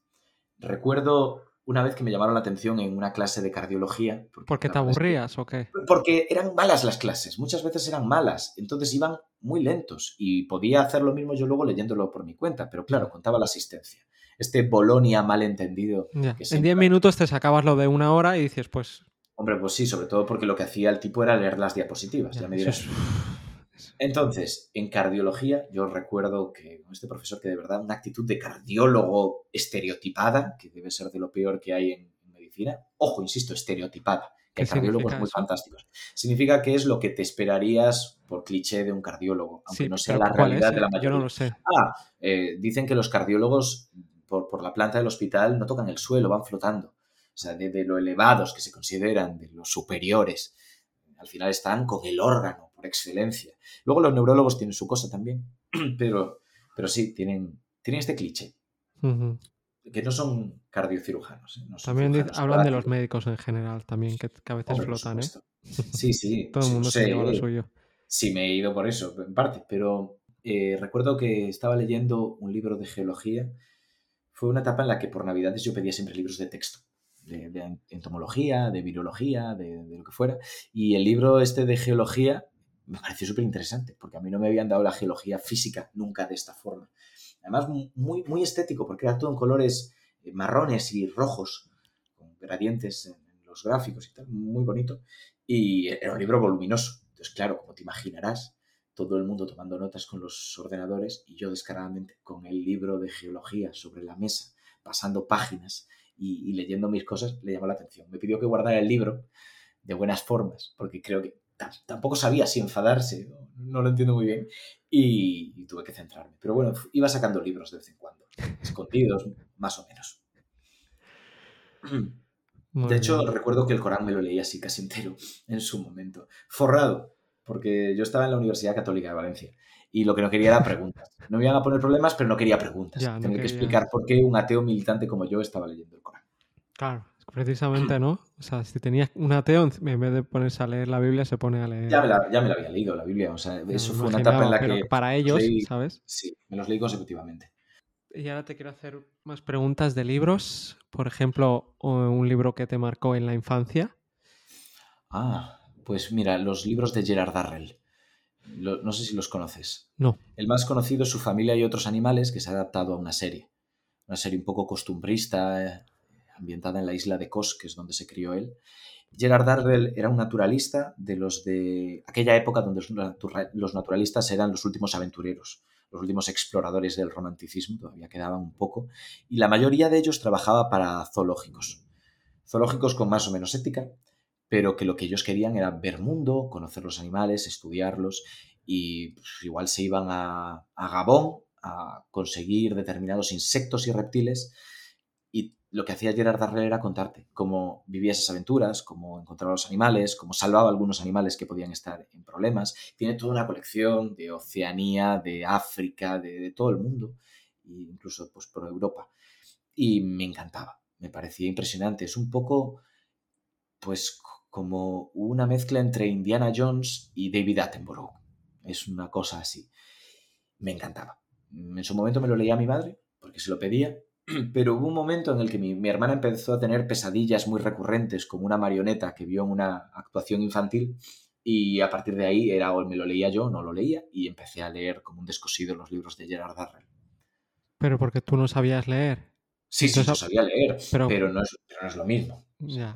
Recuerdo una vez que me llamaron la atención en una clase de cardiología. ¿Por qué te aburrías o qué? Porque eran malas las clases, muchas veces eran malas, entonces iban muy lentos y podía hacer lo mismo yo luego leyéndolo por mi cuenta, pero claro, contaba la asistencia este Bolonia malentendido. en 10 minutos te sacabas lo de una hora y dices, pues... Hombre, pues sí, sobre todo porque lo que hacía el tipo era leer las diapositivas, ya, me dirás. Entonces, en cardiología, yo recuerdo que este profesor que de verdad una actitud de cardiólogo estereotipada, que debe ser de lo peor que hay en, medicina, ojo, insisto, estereotipada, que hay cardiólogos muy fantásticos. Significa que es lo que te esperarías por cliché de un cardiólogo, aunque no sea la realidad de la mayoría. Yo no lo sé. Ah, eh, dicen que los cardiólogos por, la planta del hospital no tocan el suelo, van flotando. O sea, de, lo elevados que se consideran, de los superiores, al final están con el órgano por excelencia. Luego los neurólogos tienen su cosa también, pero, pero sí, tienen, tienen este cliché. Que no son cardiocirujanos. ¿eh? también hablan de los médicos en general, también, que, a veces flotan. ¿eh? Sí, sí. Todo el mundo se lleva lo suyo. Sí, me he ido por eso, en parte, pero eh, recuerdo que estaba leyendo un libro de geología fue una etapa en la que por Navidades yo pedía siempre libros de texto, de, entomología, de virología, de, lo que fuera. Y el libro este de geología me pareció súper interesante, porque a mí no me habían dado la geología física nunca de esta forma. Además, muy, muy estético, porque era todo en colores eh, marrones y rojos, con gradientes en, los gráficos y tal, muy bonito. Y era un libro voluminoso. Entonces, claro, como te imaginarás, todo el mundo tomando notas con los ordenadores y yo descaradamente con el libro de geología sobre la mesa, pasando páginas y, leyendo mis cosas, le llamó la atención. Me pidió que guardara el libro de buenas formas, porque creo que tampoco sabía si enfadarse, no, lo entiendo muy bien, y, tuve que centrarme. Pero bueno, iba sacando libros de vez en cuando, escondidos, más o menos. de hecho, recuerdo que el Corán me lo leía así casi entero en su momento, forrado porque yo estaba en la Universidad Católica de Valencia y lo que no quería era preguntas. No me iban a poner problemas, pero no quería preguntas. Tenía que explicar por qué un ateo militante como yo estaba leyendo el Corán. Claro, precisamente, ¿no? O sea, si tenías un ateo, en vez de ponerse a leer la Biblia, se pone a leer... Ya me la, ya me la había leído, la Biblia. O sea, eso fue una etapa en la que... Para ellos, ¿sabes? Sí, me los leí consecutivamente. Y ahora te quiero hacer más preguntas de libros. Por ejemplo, un libro que te marcó en la infancia. Ah, Pues mira, los libros de Gerard Darrell. Lo- no sé si los conoces. No. El más conocido es Su familia y otros animales, que se ha adaptado a una serie. Una serie un poco costumbrista, eh, ambientada en la isla de Kos, que es donde se crió él. Gerard Darrell era un naturalista de los de aquella época donde los naturalistas eran los últimos aventureros, los últimos exploradores del romanticismo, todavía quedaban un poco, y la mayoría de ellos trabajaba para zoológicos. Zoológicos con más o menos ética, pero que lo que ellos querían era ver mundo, conocer los animales, estudiarlos, y pues, igual se iban a, Gabón a conseguir determinados insectos y reptiles, y lo que hacía Gerard Darrell era contarte cómo vivía esas aventuras, cómo encontraba los animales, cómo salvaba algunos animales que podían estar en problemas. Tiene toda una colección de Oceanía, de África, de, de todo el mundo, e incluso pues, por Europa. Y me encantaba, me parecía impresionante. Es un poco, pues, como una mezcla entre Indiana Jones y David Attenborough. Es una cosa así. Me encantaba. En su momento me lo leía a mi madre, porque se lo pedía, pero hubo un momento en el que mi, mi hermana empezó a tener pesadillas muy recurrentes, como una marioneta que vio en una actuación infantil, y a partir de ahí era o me lo leía yo o no lo leía, y empecé a leer como un descosido los libros de Gerard Darrell. Pero porque tú no sabías leer. Sí, sí, yo Entonces, sabía leer, pero- pero, no, es, pero no es lo mismo. O sea.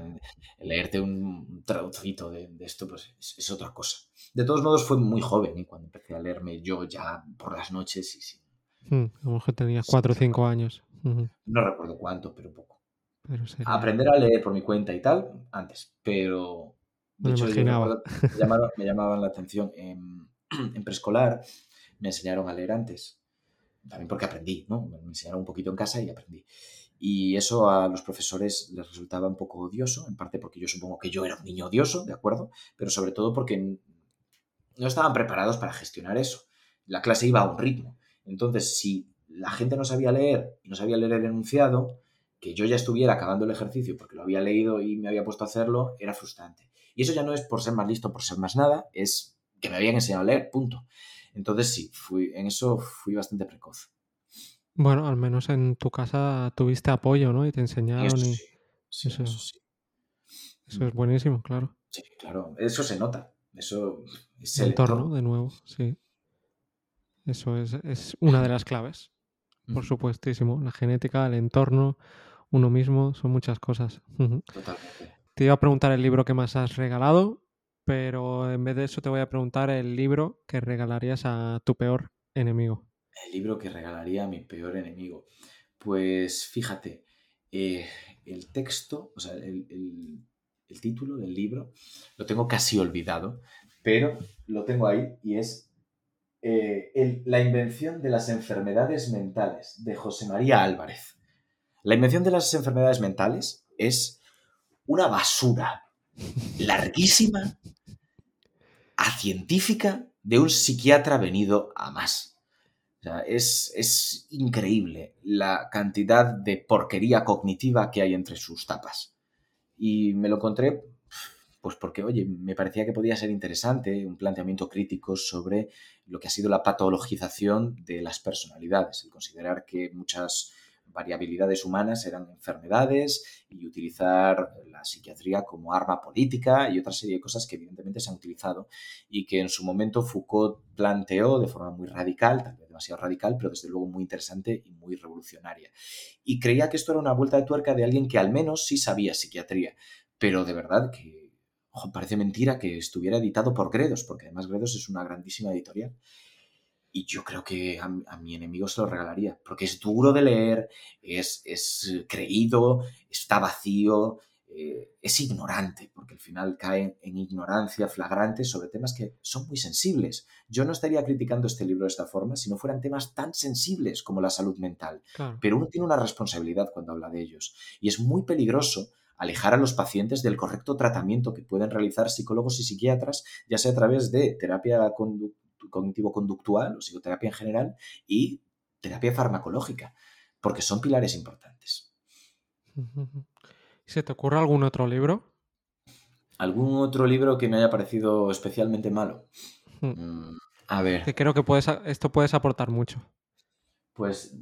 Leerte un traducito de, de esto pues es, es otra cosa. De todos modos, fue muy joven ¿eh? cuando empecé a leerme yo ya por las noches y sí. Mm, a lo mejor tenías Sí, cuatro o sí. cinco años. Ujú, No recuerdo cuánto, pero poco. Pero sería- Aprender a leer por mi cuenta y tal, antes, pero de Me hecho imaginaba. me llamaron, me llamaban la atención en, en preescolar, me enseñaron a leer antes, también porque aprendí, ¿no? Me enseñaron un poquito en casa y aprendí. Y eso a los profesores les resultaba un poco odioso, en parte porque yo supongo que yo era un niño odioso, ¿de acuerdo? Pero sobre todo porque no estaban preparados para gestionar eso. La clase iba a un ritmo. Entonces, si la gente no sabía leer y no sabía leer el enunciado, que yo ya estuviera acabando el ejercicio porque lo había leído y me había puesto a hacerlo, era frustrante. Y eso ya no es por ser más listo, por ser más nada, es que me habían enseñado a leer, punto. Entonces sí, fui, en eso fui bastante precoz. Bueno, al menos en tu casa tuviste apoyo, ¿no? Y te En enseñaron eso y sí, sí, eso- eso sí. eso es buenísimo, claro. Sí, claro, eso se nota. Eso es El el entorno, entorno. de nuevo, sí. Eso es, es una de las claves, por supuestísimo. La genética, el entorno, uno mismo, son muchas cosas. Totalmente. Te iba a preguntar el libro que más has regalado, pero en vez de eso te voy a preguntar el libro que regalarías a tu peor enemigo. El libro que regalaría a mi peor enemigo. Pues fíjate, eh, el texto, o sea, el, título del libro, lo tengo casi olvidado, pero lo tengo ahí y es eh, La invención de las enfermedades mentales de José María Álvarez. La invención de las enfermedades mentales es una basura larguísima, científica, de un psiquiatra venido a más. Es, es increíble la cantidad de porquería cognitiva que hay entre sus tapas. Y me lo encontré, pues porque, oye, me parecía que podía ser interesante un planteamiento crítico sobre lo que ha sido la patologización de las personalidades, el considerar que muchas variabilidades humanas eran enfermedades y utilizar la psiquiatría como arma política y otra serie de cosas que evidentemente se han utilizado y que en su momento Foucault planteó de forma muy radical, tal vez demasiado radical, pero desde luego muy interesante y muy revolucionaria. Y creía que esto era una vuelta de tuerca de alguien que al menos sí sabía psiquiatría, pero de verdad que parece mentira que estuviera editado por Gredos, porque además Gredos es una grandísima editorial. Y yo creo que a, a, mi enemigo se lo regalaría, porque es duro de leer, es, es creído, está vacío, eh, es ignorante, porque al final cae en ignorancia flagrante sobre temas que son muy sensibles. Yo no estaría criticando este libro de esta forma si no fueran temas tan sensibles como la salud mental, Claro. pero uno tiene una responsabilidad cuando habla de ellos. Y es muy peligroso alejar a los pacientes del correcto tratamiento que pueden realizar psicólogos y psiquiatras, ya sea a través de terapia condu cognitivo-conductual o psicoterapia en general y terapia farmacológica, porque son pilares importantes. ¿Se te ocurre algún otro libro? ¿Algún otro libro que me haya parecido especialmente malo? Hmm. Mm, a ver. Que creo que puedes, esto puedes aportar mucho. Pues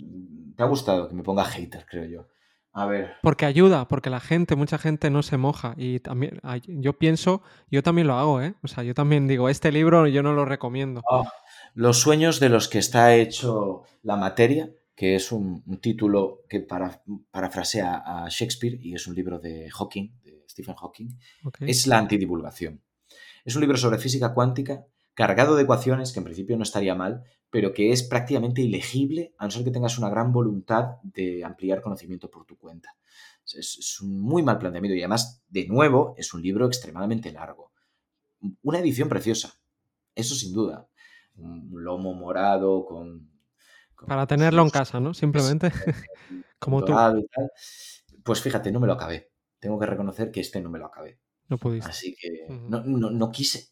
te ha gustado que me ponga hater, creo yo. A ver. Porque ayuda, porque la gente, mucha gente no se moja. Y también, yo pienso, yo también lo hago, ¿eh? O sea, yo también digo, este libro yo no lo recomiendo. Ah, los sueños de los que está hecho la materia, que es un, título que para, parafrasea a Shakespeare y es un libro de Hawking, de Stephen Hawking, es la antidivulgación. Es un libro sobre física cuántica cargado de ecuaciones, que en principio no estaría mal, pero que es prácticamente ilegible a no ser que tengas una gran voluntad de ampliar conocimiento por tu cuenta. Es, un muy mal planteamiento y además, de nuevo, es un libro extremadamente largo. Una edición preciosa, eso sin duda. Un lomo morado con... Para tenerlo en casa, ¿no? Simplemente. Como tú. Pues fíjate, no me lo acabé. Tengo que reconocer que este no me lo acabé. No pudiste. Así que no, no quise.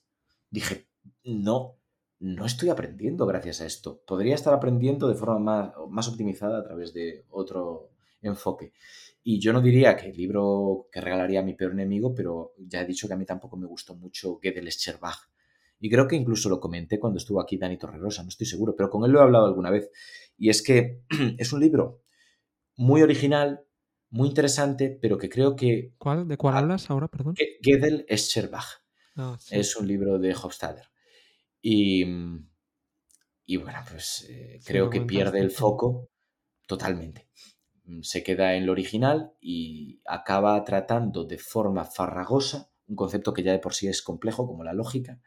Dije, no, no estoy aprendiendo gracias a esto. Podría estar aprendiendo de forma más, optimizada a través de otro enfoque. Y yo no diría que el libro que regalaría a mi peor enemigo, pero ya he dicho que a mí tampoco me gustó mucho Gödel Scherbach. Y creo que incluso lo comenté cuando estuvo aquí Dani Torrerosa, no estoy seguro, pero con él lo he hablado alguna vez. Y es que es un libro muy original, muy interesante, pero que creo que... ¿Cuál? ¿De cuál hablas ahora, perdón? Gödel Scherbach. Ah, es un libro de Hofstadter. Y, y bueno, pues eh, creo que pierde el foco totalmente. Mm, se queda en lo original y acaba tratando de forma farragosa un concepto que ya de por sí es complejo, como la lógica,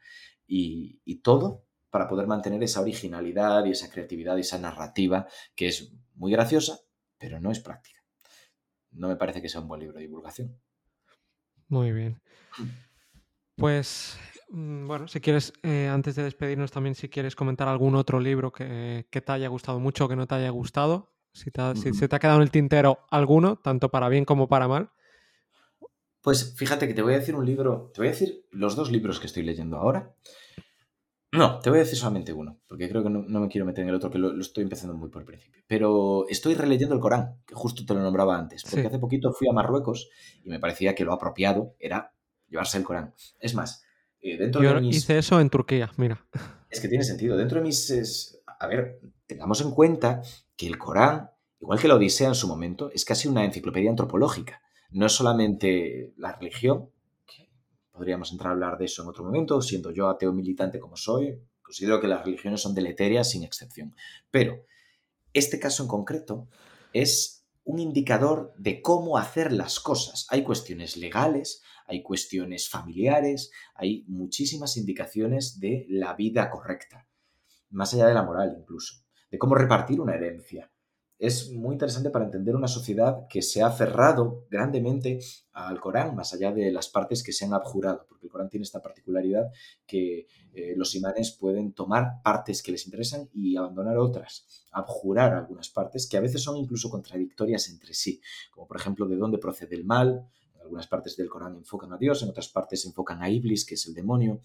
y, y todo para poder mantener esa originalidad y esa creatividad y esa narrativa que es muy graciosa, pero no es práctica. No me parece que sea un buen libro de divulgación. Muy bien. Mm. Pues Mm, bueno, si quieres, eh, antes de despedirnos también, si quieres comentar algún otro libro que, te haya gustado mucho o que no te haya gustado, si, se te ha quedado en el tintero alguno, tanto para bien como para mal. Pues fíjate que te voy a decir un libro, te voy a decir los dos libros que estoy leyendo ahora. No, te voy a decir solamente uno, porque creo que no, me quiero meter en el otro, que lo, estoy empezando muy por el principio. Pero estoy releyendo el Corán, que justo te lo nombraba antes, porque hace poquito fui a Marruecos y me parecía que lo apropiado era llevarse el Corán. Es más, eh, Yo hice eso en Turquía, mira. Es que tiene sentido. Dentro de mis... A ver, tengamos en cuenta que el Corán, igual que la Odisea en su momento, es casi una enciclopedia antropológica. No es solamente la religión, que podríamos entrar a hablar de eso en otro momento, siendo yo ateo militante como soy, considero que las religiones son deleterias sin excepción. Pero este caso en concreto es un indicador de cómo hacer las cosas. Hay cuestiones legales, hay cuestiones familiares, hay muchísimas indicaciones de la vida correcta, más allá de la moral incluso, de cómo repartir una herencia. Es muy interesante para entender una sociedad que se ha aferrado grandemente al Corán, más allá de las partes que se han abjurado, porque el Corán tiene esta particularidad que eh, los imanes pueden tomar partes que les interesan y abandonar otras, abjurar algunas partes que a veces son incluso contradictorias entre sí, como por ejemplo de dónde procede el mal, algunas partes del Corán enfocan a Dios, en otras partes enfocan a Iblis, que es el demonio.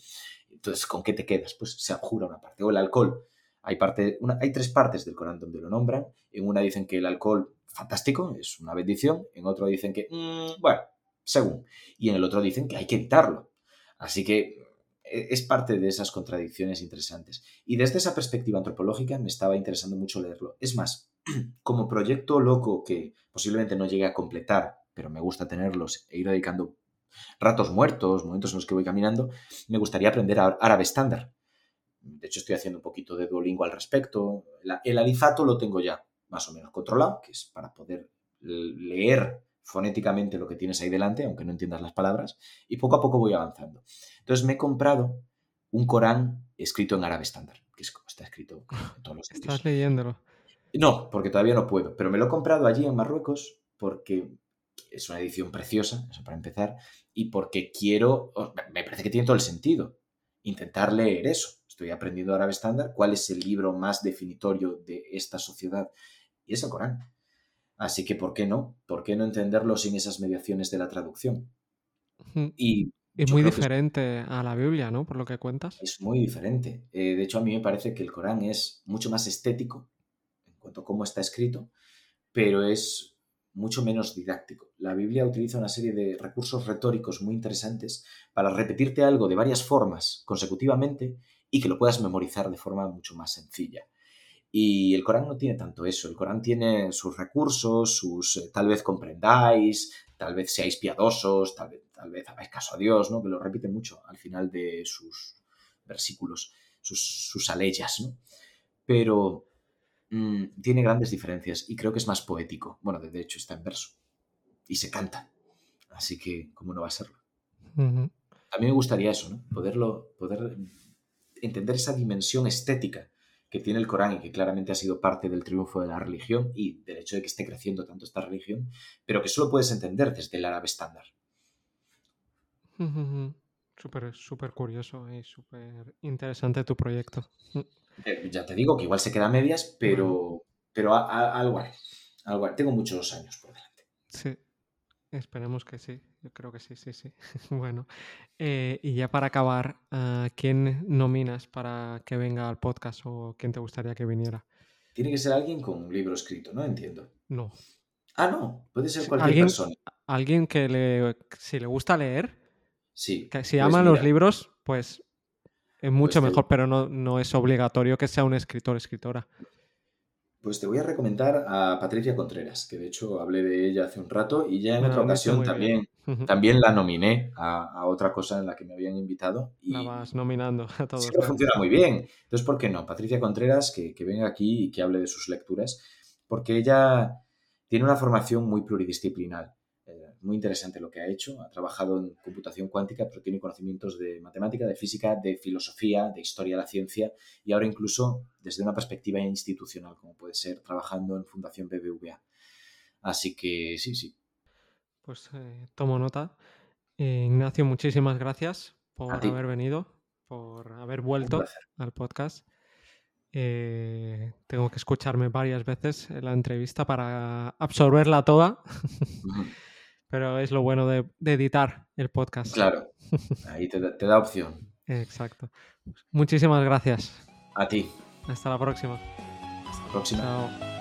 Entonces, ¿con qué te quedas? Pues se abjura una parte. O el alcohol. Hay, parte, hay tres partes del Corán donde lo nombran. En una dicen que el alcohol, fantástico, es una bendición. En otro dicen que, mm, bueno, según. Y en el otro dicen que hay que evitarlo. Así que e, es parte de esas contradicciones interesantes. Y desde esa perspectiva antropológica me estaba interesando mucho leerlo. Es más, como proyecto loco que posiblemente no llegue a completar pero me gusta tenerlos e ir dedicando ratos muertos, momentos en los que voy caminando, me gustaría aprender árabe estándar. De hecho, estoy haciendo un poquito de Duolingo al respecto. El alifato lo tengo ya más o menos controlado, que es para poder leer fonéticamente lo que tienes ahí delante, aunque no entiendas las palabras, y poco a poco voy avanzando. Entonces me he comprado un Corán escrito en árabe estándar, que es como está escrito en todos los ¿Estás leyéndolo? No, porque todavía no puedo, pero me lo he comprado allí en Marruecos porque es una edición preciosa, eso para empezar, y porque quiero, me parece que tiene todo el sentido, intentar leer eso. Estoy aprendiendo árabe estándar, cuál es el libro más definitorio de esta sociedad, y es el Corán. Así que, ¿por qué no? ¿Por qué no entenderlo sin esas mediaciones de la traducción? Y es muy diferente a la Biblia, ¿no? Por lo que cuentas. Es muy diferente. Eh, de hecho, a mí me parece que el Corán es mucho más estético en cuanto a cómo está escrito, pero es mucho menos didáctico. La Biblia utiliza una serie de recursos retóricos muy interesantes para repetirte algo de varias formas consecutivamente y que lo puedas memorizar de forma mucho más sencilla. Y el Corán no tiene tanto eso. El Corán tiene sus recursos, sus eh, tal vez comprendáis, tal vez seáis piadosos, tal vez, tal vez hagáis caso a Dios, ¿no? Que lo repite mucho al final de sus versículos, sus, sus aleyas, ¿no? Pero mm, tiene grandes diferencias y creo que es más poético. Bueno, de hecho está en verso y se canta. Así que, ¿cómo no va a serlo? A mí me gustaría eso, ¿no? Poderlo, poder entender esa dimensión estética que tiene el Corán y que claramente ha sido parte del triunfo de la religión y del hecho de que esté creciendo tanto esta religión, pero que solo puedes entender desde el árabe estándar. Súper, súper curioso y súper interesante tu proyecto. Eh, ya te digo que igual se queda a medias, pero, pero algo hay. Algo Tengo muchos años por delante. Sí, esperemos que sí. Yo creo que sí, sí, sí. bueno, eh, y ya para acabar, ¿a ¿quién nominas para que venga al podcast o quién te gustaría que viniera? Tiene que ser alguien con un libro escrito, ¿no? Entiendo. No. Ah, no. Puede ser cualquier ¿Alguien, persona. Alguien que le, si le gusta leer, sí, que si pues ama los libros, pues es mucho pues mejor, pero no, no es obligatorio que sea un escritor escritora. Pues te voy a recomendar a Patricia Contreras, que de hecho hablé de ella hace un rato y ya en otra ocasión también, también la nominé a, otra cosa en la que me habían invitado. Y nominando a todos. Sí, funciona muy bien. Entonces, ¿por qué no? Patricia Contreras, que, que venga aquí y que hable de sus lecturas, porque ella tiene una formación muy pluridisciplinar muy interesante lo que ha hecho. Ha trabajado en computación cuántica, pero tiene conocimientos de matemática, de física, de filosofía, de historia de la ciencia y ahora incluso desde una perspectiva institucional, como puede ser trabajando en Fundación BBVA. Así que sí, sí. Pues eh, tomo nota. Eh, Ignacio, muchísimas gracias por haber venido, por haber vuelto al podcast. Eh, tengo que escucharme varias veces la entrevista para absorberla toda. Pero es lo bueno de, editar el podcast. Claro, ahí te, te da opción. Exacto. Muchísimas gracias. A ti. Hasta la próxima. Hasta la próxima. Chao.